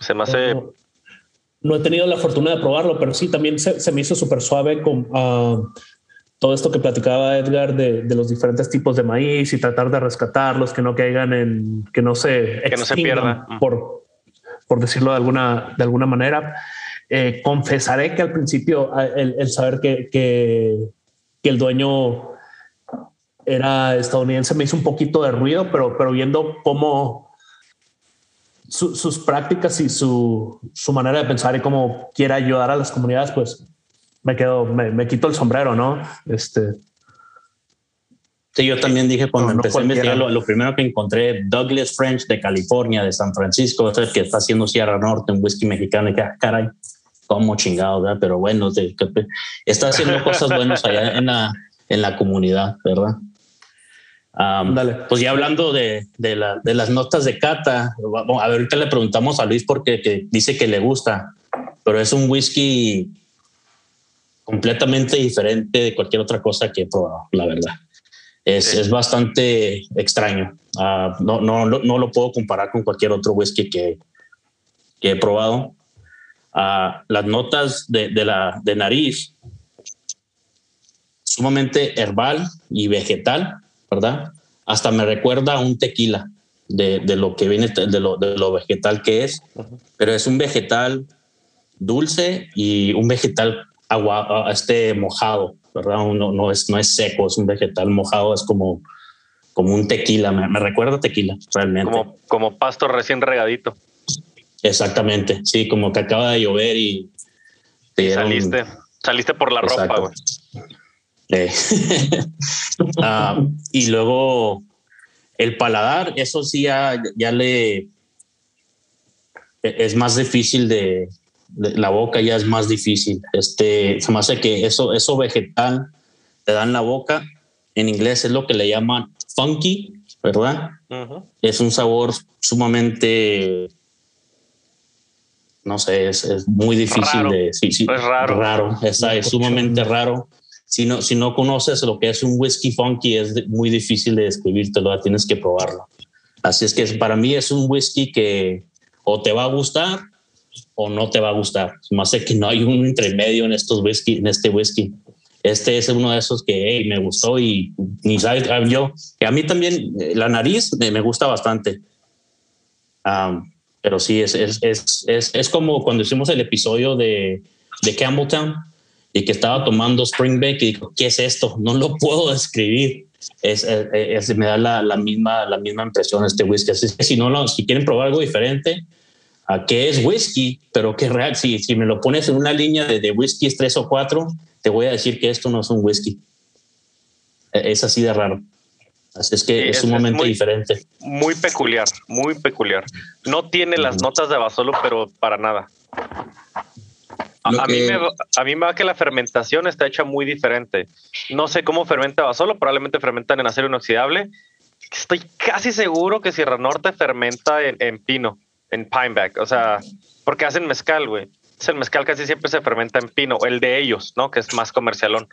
Se me hace. No, he tenido la fortuna de probarlo, pero sí, también se, se me hizo súper suave con. Uh, todo esto que platicaba Edgar de, de, los diferentes tipos de maíz y tratar de rescatarlos, que no caigan en, que no se, que no se pierda, por, por decirlo de alguna, de alguna manera. Eh, confesaré que al principio el, el saber que, que, que, el dueño era estadounidense me hizo un poquito de ruido, pero, pero viendo cómo sus prácticas y su, su, manera de pensar y cómo quiere ayudar a las comunidades, pues me quedo, me, me quito el sombrero, ¿no? Este, Sí, yo también dije cuando empecé a investigar, lo, primero que encontré, Douglas French de California, de San Francisco, que está haciendo Sierra Norte, un whisky mexicano, y que, ah, caray, como chingado, ¿verdad? Pero bueno, está haciendo cosas buenas allá en la, en la comunidad, ¿verdad? Dale. Pues ya hablando de, de, la, de, las notas de cata, a ver, ahorita le preguntamos a Luis porque dice que le gusta, pero es un whisky completamente diferente de cualquier otra cosa que he probado, la verdad es, es bastante extraño. Uh, no, no, no, lo puedo comparar con cualquier otro whisky que, que he probado. Uh, las notas de, de, la de nariz, sumamente herbal y vegetal, ¿verdad? Hasta me recuerda a un tequila de, de lo que viene, de lo, de lo vegetal que es, pero es un vegetal dulce y un vegetal agua, este mojado, ¿verdad? No, no, es, no es seco, es un vegetal mojado, es como, como un tequila, me, recuerda tequila, realmente. Como, como pasto recién regadito. Exactamente, sí, como que acaba de llover y... saliste, saliste por la ropa, güey. Ah, y luego el paladar, eso sí ya, ya le... E, es más difícil de, la boca ya es más difícil. Este, se me hace que eso, eso vegetal te dan la boca. En inglés es lo que le llaman funky, ¿verdad? Es un sabor sumamente, no sé, es, muy difícil de... Sí, sí, es raro. Raro, es, es sumamente raro. Si no, si no conoces lo que es un whisky funky, es muy difícil de describírtelo, tienes que probarlo. Así es que para mí es un whisky que o te va a gustar o no te va a gustar. Más sé que no hay un intermedio en estos whisky, en este whisky. Este es uno de esos que me gustó y ni sabes ah, yo a mí también eh, la nariz me, gusta bastante. pero sí, es, es, es, es, como cuando hicimos el episodio de, de Campbelltown y que estaba tomando Springbank y dijo, ¿qué es esto? No lo puedo describir. Es, es, me da la, la, misma, la misma impresión este whisky. Así que si, no si quieren probar algo diferente, a qué es whisky, pero que real, si, si me lo pones en una línea de, de whisky tres o cuatro, te voy a decir que esto no es un whisky. E, es así de raro. Así es que es, un momento diferente. Muy peculiar, muy peculiar. No tiene las notas de Basolo, pero para nada. A, mí me, a, mí me, va que la fermentación está hecha muy diferente. No sé cómo fermenta Basolo, probablemente fermentan en acero inoxidable. Estoy casi seguro que Sierra Norte fermenta en pino en Pineback, o sea, porque hacen mezcal, güey. El mezcal casi siempre se fermenta en pino, el de ellos, ¿no? Que es más comercialón.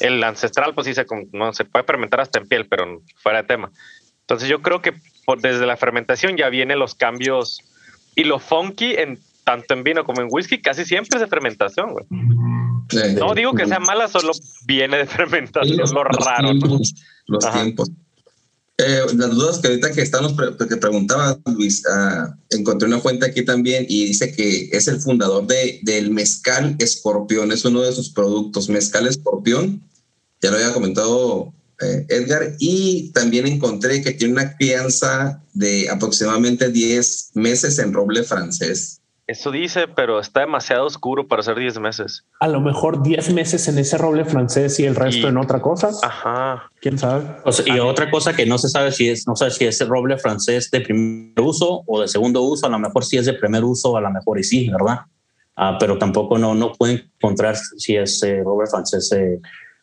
El ancestral, pues sí, se, no, se puede fermentar hasta en piel, pero fuera de tema. Entonces yo creo que desde la fermentación ya vienen los cambios y lo funky en tanto en vino como en whisky casi siempre es de fermentación, güey. no digo que sea mala, solo viene de fermentación, lo raro. Los tiempos. Eh, las dudas que ahorita que estamos que preguntaba Luis, ah, encontré una fuente aquí también y dice que es el fundador de, del mezcal escorpión, es uno de sus productos, mezcal escorpión, ya lo había comentado eh, Edgar, y también encontré que tiene una crianza de aproximadamente 10 meses en roble francés. Eso dice, pero está demasiado oscuro para ser 10 meses. A lo mejor 10 meses en ese roble francés y el resto en otra cosa. Ajá. ¿Quién sabe? y otra cosa que no se sabe si es, no sé si es el roble francés de primer uso o de segundo uso, a lo mejor si es de primer uso, a lo mejor y sí, ¿verdad? Ah, pero tampoco no, no pueden encontrar si es eh, roble francés eh,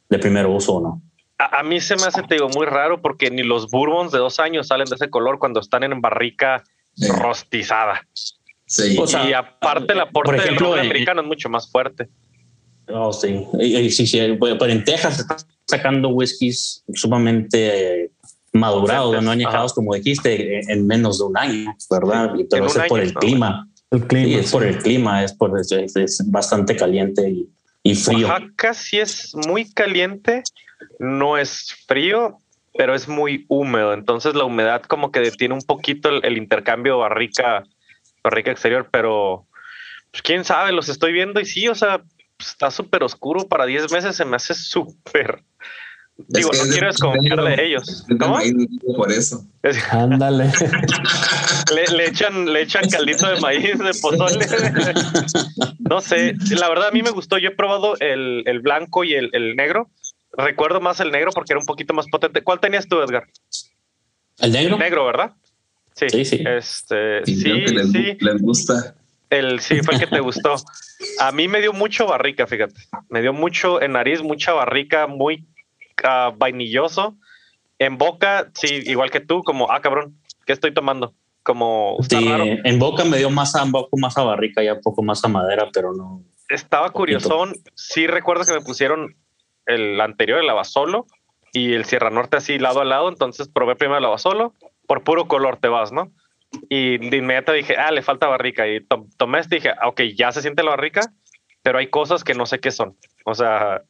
de primer uso o no. A, mí se me hace, te digo, muy raro porque ni los bourbons de dos años salen de ese color cuando están en barrica rostizada. Sí. y aparte la por ejemplo, del americano es mucho más fuerte. Oh, sí. Sí, sí. Pero en Texas están sacando whiskies sumamente madurados, no añejados, como dijiste, en menos de un año, ¿verdad? Y todo eso es por el clima. El clima. es por el clima, es, por, es, bastante caliente y, y frío. Oaxaca sí es muy caliente, no es frío, pero es muy húmedo. Entonces la humedad como que detiene un poquito el, el intercambio barrica rica exterior, pero pues, quién sabe, los estoy viendo y sí, o sea, está súper oscuro para 10 meses, se me hace súper, Digo, no quiero desconfiar de ellos. ¿Cómo? Por eso. Ándale. le, echan, le echan caldito de maíz, de pozole. no sé, la verdad a mí me gustó. Yo he probado el, el blanco y el, el, negro. Recuerdo más el negro porque era un poquito más potente. ¿Cuál tenías tú, Edgar? El negro. El negro, ¿verdad? Sí, sí. sí. Este, sí, sí, les, les gusta. El sí fue el que te gustó. A mí me dio mucho barrica, fíjate. Me dio mucho en nariz, mucha barrica, muy uh, vainilloso. En boca, sí, igual que tú, como, ah, cabrón, ¿qué estoy tomando? Como, sí, en boca me dio más a, un poco más a barrica, ya un poco más a madera, pero no. Estaba curiosón. Sí recuerdo que me pusieron el anterior, el Abasolo, y el Sierra Norte así lado a lado. Entonces probé primero el Abasolo. Por puro color te vas, ¿no? Y de inmediato dije, ah, le falta barrica. Y tomé este y dije, ok, ya se siente la barrica, pero hay cosas que no sé qué son. O sea,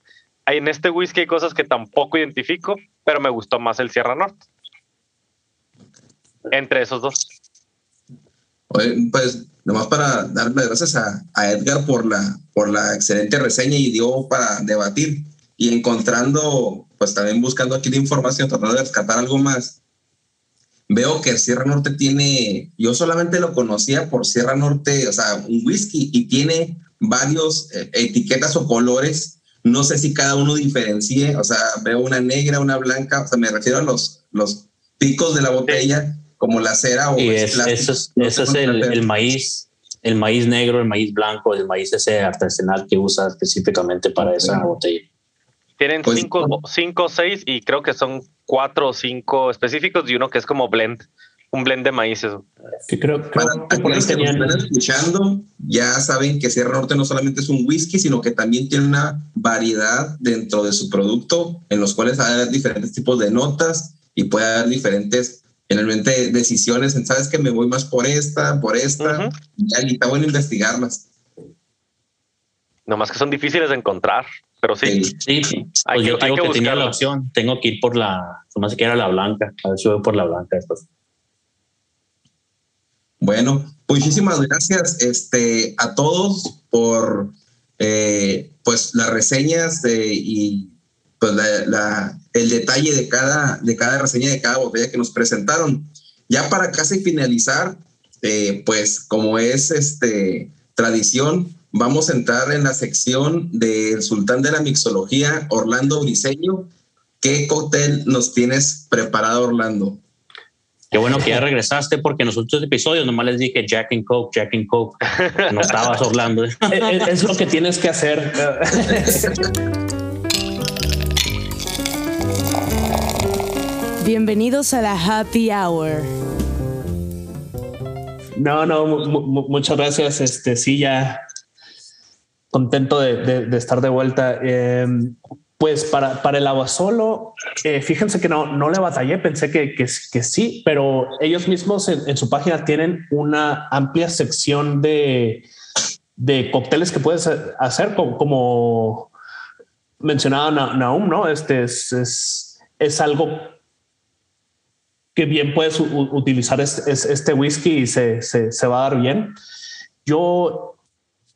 en este whisky hay cosas que tampoco identifico, pero me gustó más el Sierra Norte. Entre esos dos. pues nomás para darle gracias a, a, Edgar por la, por la excelente reseña y dio para debatir y encontrando, pues también buscando aquí la información, tratando de rescatar algo más veo que Sierra Norte tiene, yo solamente lo conocía por Sierra Norte, o sea, un whisky y tiene varios eh, etiquetas o colores. No sé si cada uno diferencie, o sea, veo una negra, una blanca, o sea, me refiero a los, los picos de la botella, como la cera o y es, Eso es, ese es el, el, maíz, el maíz negro, el maíz blanco, el maíz ese artesanal que usa específicamente para esa botella. Tienen pues, cinco, cinco o seis y creo que son cuatro o cinco específicos y uno que es como blend, un blend de maíces. Que creo, creo Para que por ahí tenían... están escuchando, ya saben que Sierra Norte no solamente es un whisky, sino que también tiene una variedad dentro de su producto, en los cuales hay diferentes tipos de notas y puede haber diferentes generalmente decisiones en, sabes que me voy más por esta, por esta, y está bueno investigarlas. Nomás que son difíciles de encontrar. Pero sí. Sí, sí. Pues yo tengo que, tenía la opción. Tengo que ir por la, más que era la blanca. A ver si voy por la blanca después. Bueno, muchísimas gracias este, a todos por eh, pues las reseñas de, y pues la, el detalle de cada, de cada reseña de cada botella que nos presentaron. Ya para casi finalizar, eh, pues como es este tradición, vamos a entrar en la sección del sultán de la mixología, Orlando Briseño. ¿Qué cóctel nos tienes preparado, Orlando? Qué bueno que ya regresaste porque en los últimos episodios nomás les dije Jack and Coke, Jack and Coke. No estabas Orlando. es lo que tienes que hacer. Bienvenidos a la Happy Hour. No, no, muchas gracias. Este sí, ya contento de, estar de vuelta. Em, pues para, el agua solo, eh, fíjense que no, no le batallé, pensé que, que, sí, pero ellos mismos en, su página tienen una amplia sección de, de cócteles que puedes hacer, como, mencionaba Naum, ¿no? Este es, es, es algo que bien puedes utilizar este whisky y se, se, se va a dar bien. Yo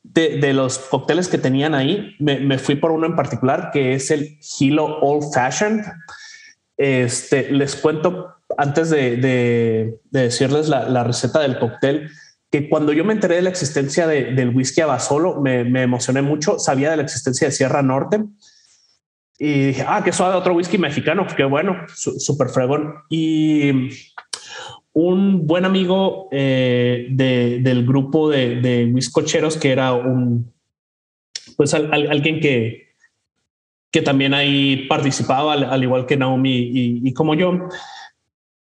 de, los cócteles que tenían ahí, me, fui por uno en particular que es el Hilo Old Fashioned. Este, les cuento antes de, decirles la, receta del cóctel que cuando yo me enteré de la existencia del whisky Abasolo, me, me emocioné mucho. Sabía de la existencia de Sierra Norte y dije, ah, que suave otro whisky mexicano. Qué bueno, súper fregón. Y un buen amigo eh, del grupo de, de cocheros que era un, pues alguien que, que también ahí participaba, al, igual que Naomi y, como yo.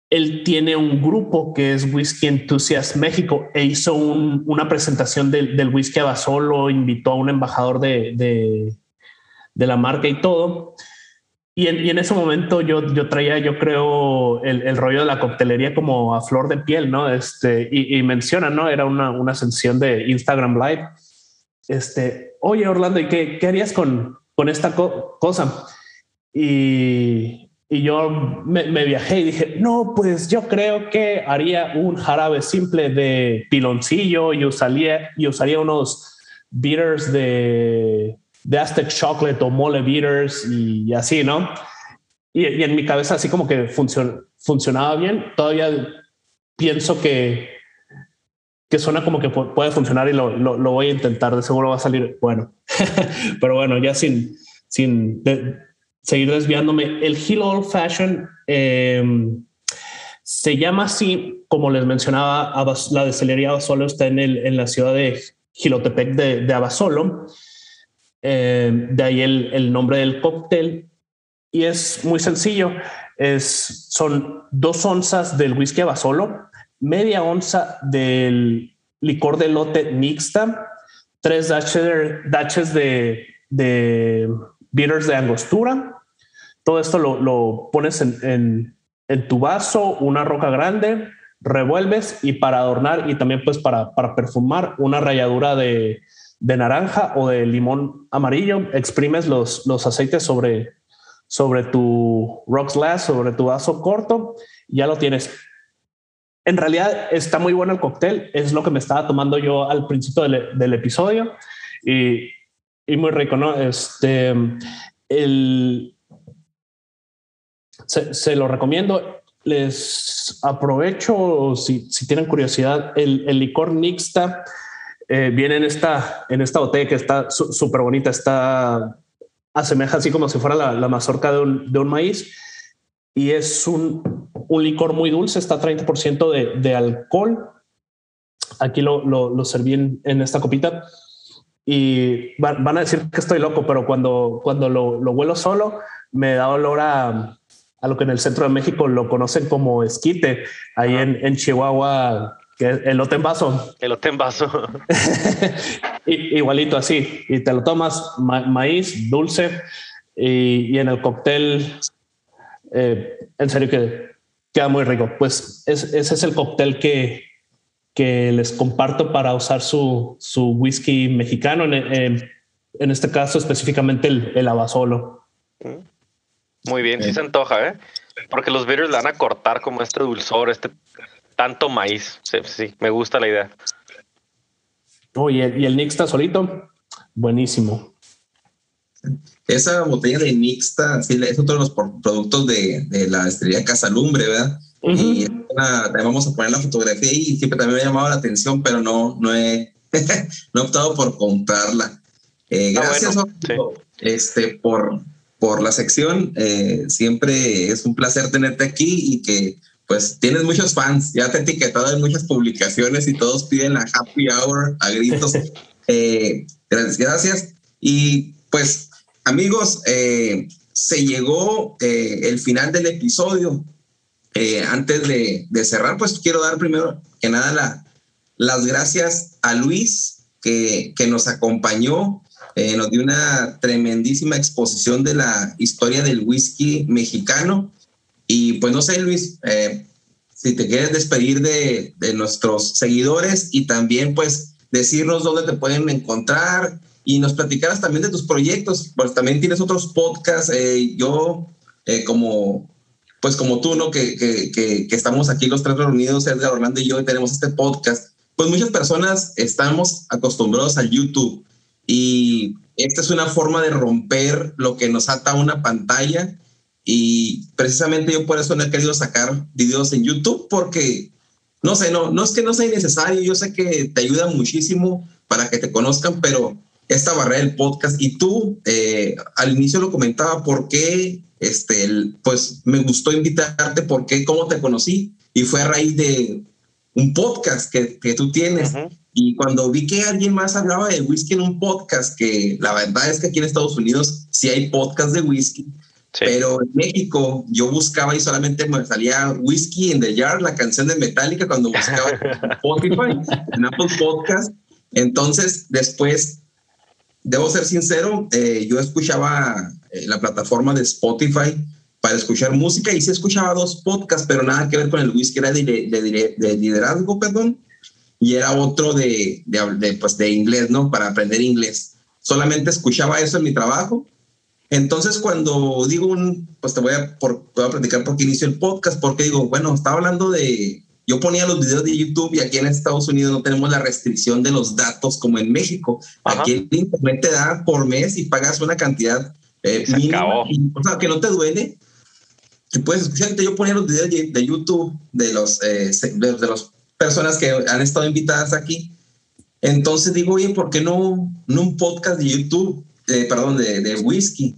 Él tiene un grupo que es Whisky Enthusiast México e hizo una presentación del, whisky a solo, invitó a un embajador de, de, de la marca y todo. Y en, ese momento yo, yo traía, yo creo, el, rollo de la coctelería como a flor de piel, ¿no? Este, y, menciona, ¿no? Era una, una sesión de Instagram Live. Este, oye, Orlando, ¿y qué, qué harías con, con esta cosa? Y, y yo me, me, viajé y dije, no, pues yo creo que haría un jarabe simple de piloncillo y usaría, y usaría unos bitters de de Aztec Chocolate o Mole Beaters y así, ¿no? y, y en mi cabeza así como que funcionaba bien. Todavía pienso que, que suena como que puede funcionar y lo, lo, lo voy a intentar. De seguro va a salir bueno. Pero bueno, ya sin, sin seguir desviándome, el Hill Old Fashion em, se llama así, como les mencionaba, la destilería Abasolo está en, el, en la ciudad de Gilotepec de, de Abasolo. Em, de ahí el, el, nombre del cóctel. Y es muy sencillo. Es, son dos onzas del whisky Abasolo, media onza del licor de lote mixta, tres daches de, de bitters de angostura. Todo esto lo, lo pones en, en, tu vaso, una roca grande, revuelves y para adornar y también pues para, para perfumar una ralladura de, de, naranja o de limón amarillo, exprimes los, los aceites sobre, sobre tu rock glass, sobre tu vaso corto, ya lo tienes. En realidad está muy bueno el cóctel, es lo que me estaba tomando yo al principio del, episodio y, y muy rico, ¿no? Este, el, se, lo recomiendo. Les aprovecho, si, si tienen curiosidad, el, el licor Nixta eh, viene en esta, en esta botella que está súper bonita, está asemeja así como si fuera la, la mazorca de un, de un, maíz. Y es un, un licor muy dulce, está 30% de, de alcohol. Aquí lo, lo, lo serví en, en esta copita. Y van a decir que estoy loco, pero cuando, cuando lo, lo huelo solo, me da olor a, a, lo que en el centro de México lo conocen como esquite, ahí en, en, Chihuahua, que es elote en vaso. Elote en vaso. Igualito así, y te lo tomas maíz dulce y, y, en el cóctel, eh, en serio que queda muy rico. Pues ese es el cóctel que, que les comparto para usar su, su whisky mexicano, en, en, este caso específicamente el, el Abasolo. Muy bien, sí se antoja, ¿eh? Porque los bitters le van a cortar como este dulzor, este tanto maíz. Sí, sí me gusta la idea. Oye, oh, y el Nixta solito, buenísimo. Esa botella de Nixta, sí, es otro de los productos de, de la estrella Casalumbre, ¿verdad? Y vamos a poner la fotografía y siempre también me ha llamado la atención, pero no, no, he, no he optado por comprarla. Eh, ah, gracias este, por, por la sección. Eh, siempre es un placer tenerte aquí y que pues tienes muchos fans. Ya te he etiquetado en muchas publicaciones y todos piden la happy hour a gritos. eh, gracias. Y pues amigos, eh, se llegó el final del episodio. Eh, antes de, cerrar, pues quiero dar primero que nada las gracias a Luis que, que nos acompañó, eh, nos dio una tremendísima exposición de la historia del whisky mexicano. Y pues no sé, Luis, eh, si te quieres despedir de, de, nuestros seguidores y también pues decirnos dónde te pueden encontrar y nos platicaras también de tus proyectos, pues también tienes otros podcasts. yo como pues como tú, ¿no? Que, que, que, estamos aquí los tres reunidos, Edgar, Orlando y yo, y tenemos este podcast, pues muchas personas estamos acostumbrados al YouTube y esta es una forma de romper lo que nos ata a una pantalla y precisamente yo por eso no he querido sacar videos en YouTube porque no sé, no, no es que no sea necesario, yo sé que te ayuda muchísimo para que te conozcan, pero esta barrera del podcast y tú eh, al inicio lo comentaba, ¿por qué este, pues me gustó invitarte porque cómo te conocí y fue a raíz de un podcast que, que tú tienes. Y cuando vi que alguien más hablaba de whisky en un podcast, que la verdad es que aquí en Estados Unidos sí hay podcast de whisky, pero en México yo buscaba y solamente me salía Whisky in the Jar, la canción de Metallica, cuando buscaba Spotify, en Apple Podcast. Entonces, después, debo ser sincero, eh, yo escuchaba eh, la plataforma de Spotify para escuchar música y sí escuchaba dos podcasts, pero nada que ver con el whisky, era de, de, liderazgo, perdón, y era otro de, de, pues de inglés, ¿no? Para aprender inglés. Solamente escuchaba eso en mi trabajo. Entonces, cuando digo un, pues te voy a, por, voy a platicar por qué inicio el podcast, porque digo, bueno, estaba hablando de, yo ponía los videos de YouTube y aquí en Estados Unidos no tenemos la restricción de los datos como en México. Aquí el Internet te da por mes y pagas una cantidad eh, o sea, que no te duele. que puedes escuchar. Yo ponía los videos de YouTube de los eh, de, las personas que han estado invitadas aquí. Entonces digo, oye, ¿por qué no, no un podcast de YouTube, eh, perdón, de, de whisky?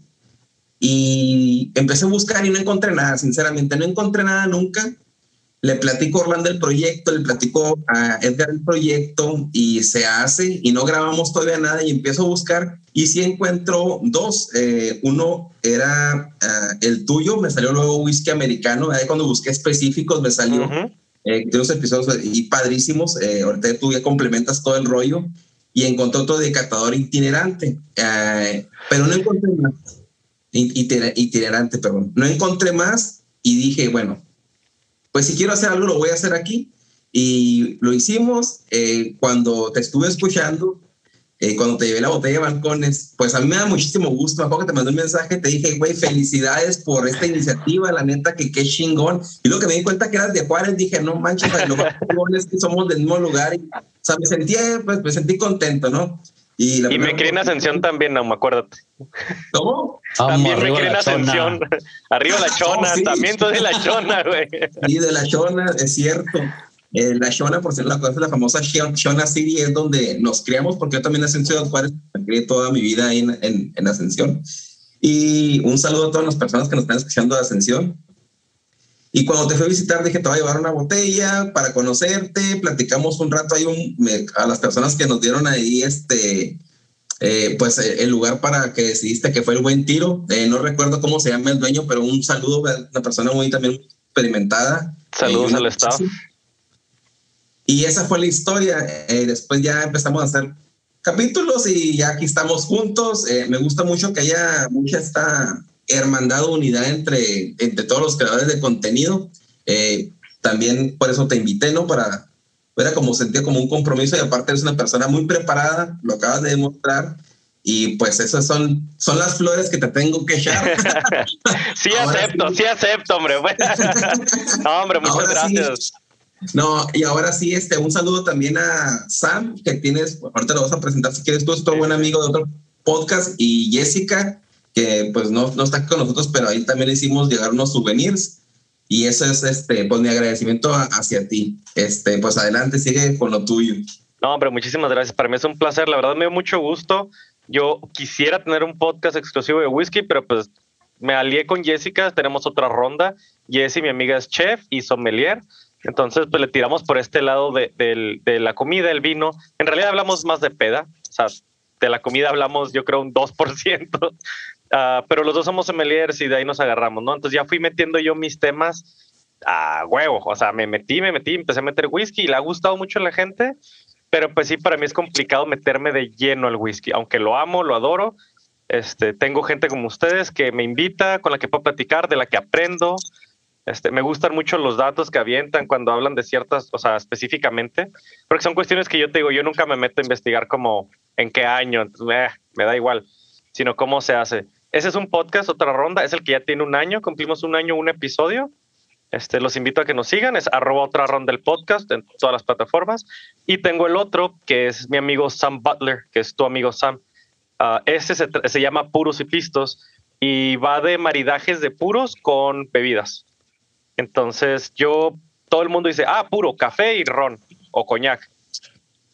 Y empecé a buscar y no encontré nada, sinceramente, no encontré nada nunca. Le platico a Orlando el proyecto, le platico a Edgar el proyecto y se hace y no grabamos todavía nada y empiezo a buscar y sí encuentro dos. Eh, uno era ah, el tuyo, me salió luego whisky americano, ahí cuando busqué específicos me salió eh, de unos episodios y padrísimos, eh, ahorita tú ya complementas todo el rollo y encontré otro de catador itinerante, pero no encontré más. Itinerante, perdón. No encontré más y dije, bueno, pues si quiero hacer algo, lo voy a hacer aquí. Y lo hicimos eh, cuando te estuve escuchando, eh, cuando te llevé la botella de balcones, pues a mí me da muchísimo gusto. Acuerdo que te mandé un mensaje, te dije, güey, felicidades por esta iniciativa, la neta, que qué chingón. Y lo que me di cuenta que eras de Juárez, dije, no manches, lo más es que somos del mismo lugar. Y, sea, me sentí, pues, me sentí contento, ¿no? Y, me crié en Ascensión también, no me acuérdate. ¿Cómo? También me crié en Ascensión. Arriba la chona, también soy de la chona, güey. Sí, de la chona, es cierto. Eh, la Shona, por ser la, la famosa Shona City, es donde nos criamos, porque yo también nací en Ciudad Juárez, me crié toda mi vida ahí en, en, en, Ascensión. Y un saludo a todas las personas que nos están escuchando de Ascensión. Y cuando te fui a visitar, dije, te voy a llevar una botella para conocerte, platicamos un rato ahí a las personas que nos dieron ahí este, eh, pues eh, el lugar para que decidiste que fue el buen tiro. Eh, no recuerdo cómo se llama el dueño, pero un saludo a una persona muy también experimentada. Saludos al staff. Y esa fue la historia. después ya empezamos a hacer capítulos y ya aquí estamos juntos. me gusta mucho que haya mucha esta hermandad o unidad entre, entre todos los creadores de contenido. Eh, también por eso te invité, ¿no? Para, era como sentía como un compromiso y aparte eres una persona muy preparada, lo acabas de demostrar. Y pues esas son, son las flores que te tengo que echar. sí acepto, sí. acepto, hombre. no, hombre, muchas gracias. No, y ahora sí, este, un saludo también a Sam, que tienes, ahorita lo vas a presentar si quieres, tú es tu buen amigo de otro podcast, y Jessica, que pues no, no está aquí con nosotros, pero ahí también le hicimos llegar unos souvenirs y eso es este, pues mi agradecimiento hacia ti. Este, pues adelante, sigue con lo tuyo. No, hombre, muchísimas gracias. Para mí es un placer, la verdad me dio mucho gusto. Yo quisiera tener un podcast exclusivo de whisky, pero pues me alié con Jessica, tenemos otra ronda. Jessie, mi amiga, es chef y sommelier. Entonces, pues le tiramos por este lado de, de la comida, el vino. En realidad hablamos más de peda. O sea, de la comida hablamos, yo creo, un 2%, Ah, pero los dos somos sommeliers y de ahí nos agarramos, ¿no? Entonces ya fui metiendo yo mis temas a huevo, o sea, me metí, me metí, empecé a meter whisky y le ha gustado mucho a la gente, pero pues sí, para mí es complicado meterme de lleno al whisky, aunque lo amo, lo adoro. Este, tengo gente como ustedes que me invita, con la que puedo platicar, de la que aprendo. Este, me gustan mucho los datos que avientan cuando hablan de ciertas, o sea, específicamente, porque son cuestiones que yo te digo, yo nunca me meto a investigar como en qué año, eh, me da igual, sino cómo se hace. Ese es un podcast, otra ronda, es el que ya tiene un año, cumplimos un año, un episodio. Este, los invito a que nos sigan, es arroba otra ronda del podcast en todas las plataformas. Y tengo el otro, que es mi amigo Sam Butler, que es tu amigo Sam. Uh, este se, se, llama Puros y Pistos y va de maridajes de puros con bebidas. Entonces yo, todo el mundo dice, ah, puro, café y ron o coñac.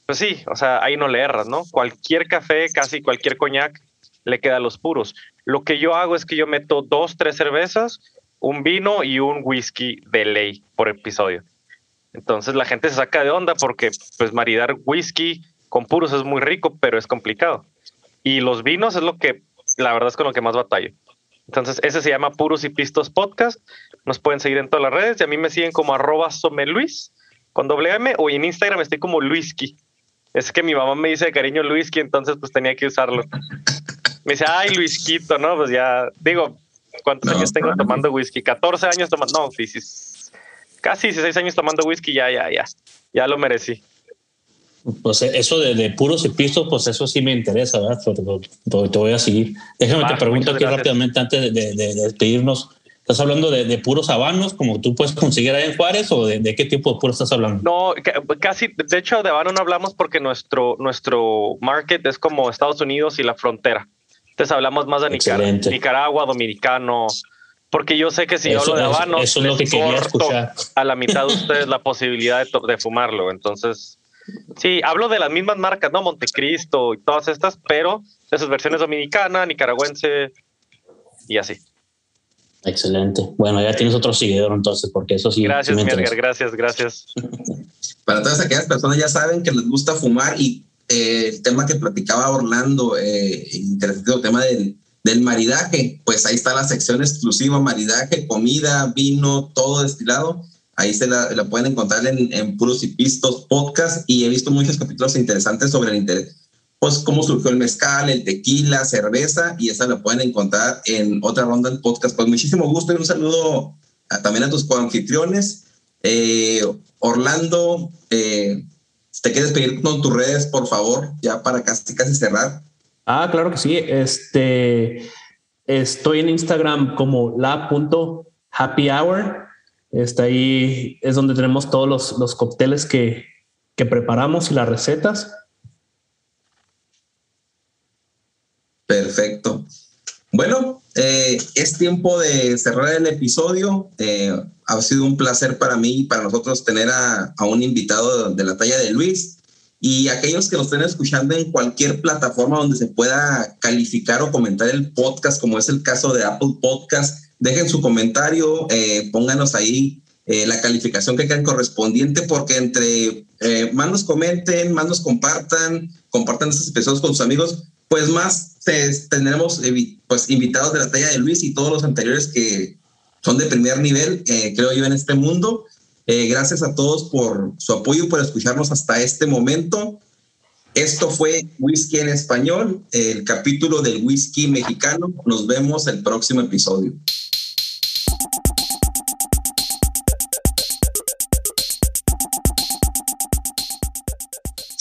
Pues sí, o sea, ahí no le erras, ¿no? Cualquier café, casi cualquier coñac le queda a los puros. Lo que yo hago es que yo meto dos, tres cervezas, un vino y un whisky de ley por episodio. Entonces la gente se saca de onda porque pues maridar whisky con puros es muy rico, pero es complicado. Y los vinos es lo que, la verdad es con lo que más batallo. Entonces ese se llama Puros y Pistos Podcast. Nos pueden seguir en todas las redes y a mí me siguen como arroba someluis con doble M o en Instagram estoy como Luisky. Es que mi mamá me dice de cariño Luisky, entonces pues tenía que usarlo. Me dice, ay, Luisquito, ¿no? Pues ya, digo, ¿cuántos años tengo tomando whisky? 14 años tomando, no, casi 16 años tomando whisky, ya, ya, ya, ya lo merecí. Pues eso de, de puros y pistos, pues eso sí me interesa, ¿verdad? Te, voy a seguir. Déjame te pregunto aquí rápidamente antes de, despedirnos. ¿Estás hablando de, puros habanos como tú puedes conseguir ahí en Juárez o de, qué tipo de puros estás hablando? No, casi, de hecho de habano no hablamos porque nuestro, nuestro market es como Estados Unidos y la frontera. Entonces hablamos más de Nicaragua, Dominicano, Porque yo sé que si yo hablo de habano, eso es lo que quería escuchar. a la mitad de ustedes la posibilidad de, fumarlo. Entonces, sí, hablo de las mismas marcas, ¿no? Montecristo y todas estas, pero de sus versiones dominicana, nicaragüense y así. Excelente. Bueno, ya tienes otro seguidor entonces, porque eso sí. Gracias, sí gracias, gracias. Para todas aquellas personas ya saben que les gusta fumar y eh, el tema que platicaba Orlando, eh, interesante el tema del, del maridaje, pues ahí está la sección exclusiva, maridaje, comida, vino, todo destilado. Ahí se la, pueden encontrar en, en, Puros y Pistos podcast y he visto muchos capítulos interesantes sobre el interés pues cómo surgió el mezcal, el tequila, cerveza, y esa la pueden encontrar en otra ronda del podcast. Pues muchísimo gusto y un saludo también a tus coanfitriones. Eh, Orlando, eh, ¿te quieres pedir con tus redes, por favor, ya para casi, casi cerrar? Ah, claro que sí. Este, estoy en Instagram como la.happyhour. Está ahí, es donde tenemos todos los, los cócteles que, que preparamos y las recetas. Perfecto. Bueno, eh, es tiempo de cerrar el episodio. Eh, ha sido un placer para mí y para nosotros tener a, un invitado de la talla de Luis. Y aquellos que nos estén escuchando en cualquier plataforma donde se pueda calificar o comentar el podcast, como es el caso de Apple Podcast, dejen su comentario, eh, pónganos ahí la calificación que quieran correspondiente, porque entre más nos comenten, más nos compartan, compartan estos episodios con sus amigos, pues más tendremos pues invitados de la talla de Luis y todos los anteriores que son de primer nivel, eh, creo yo, en este mundo. Eh, gracias a todos por su apoyo por escucharnos hasta este momento. Esto fue Whisky en Español, el capítulo del whisky mexicano. Nos vemos el próximo episodio.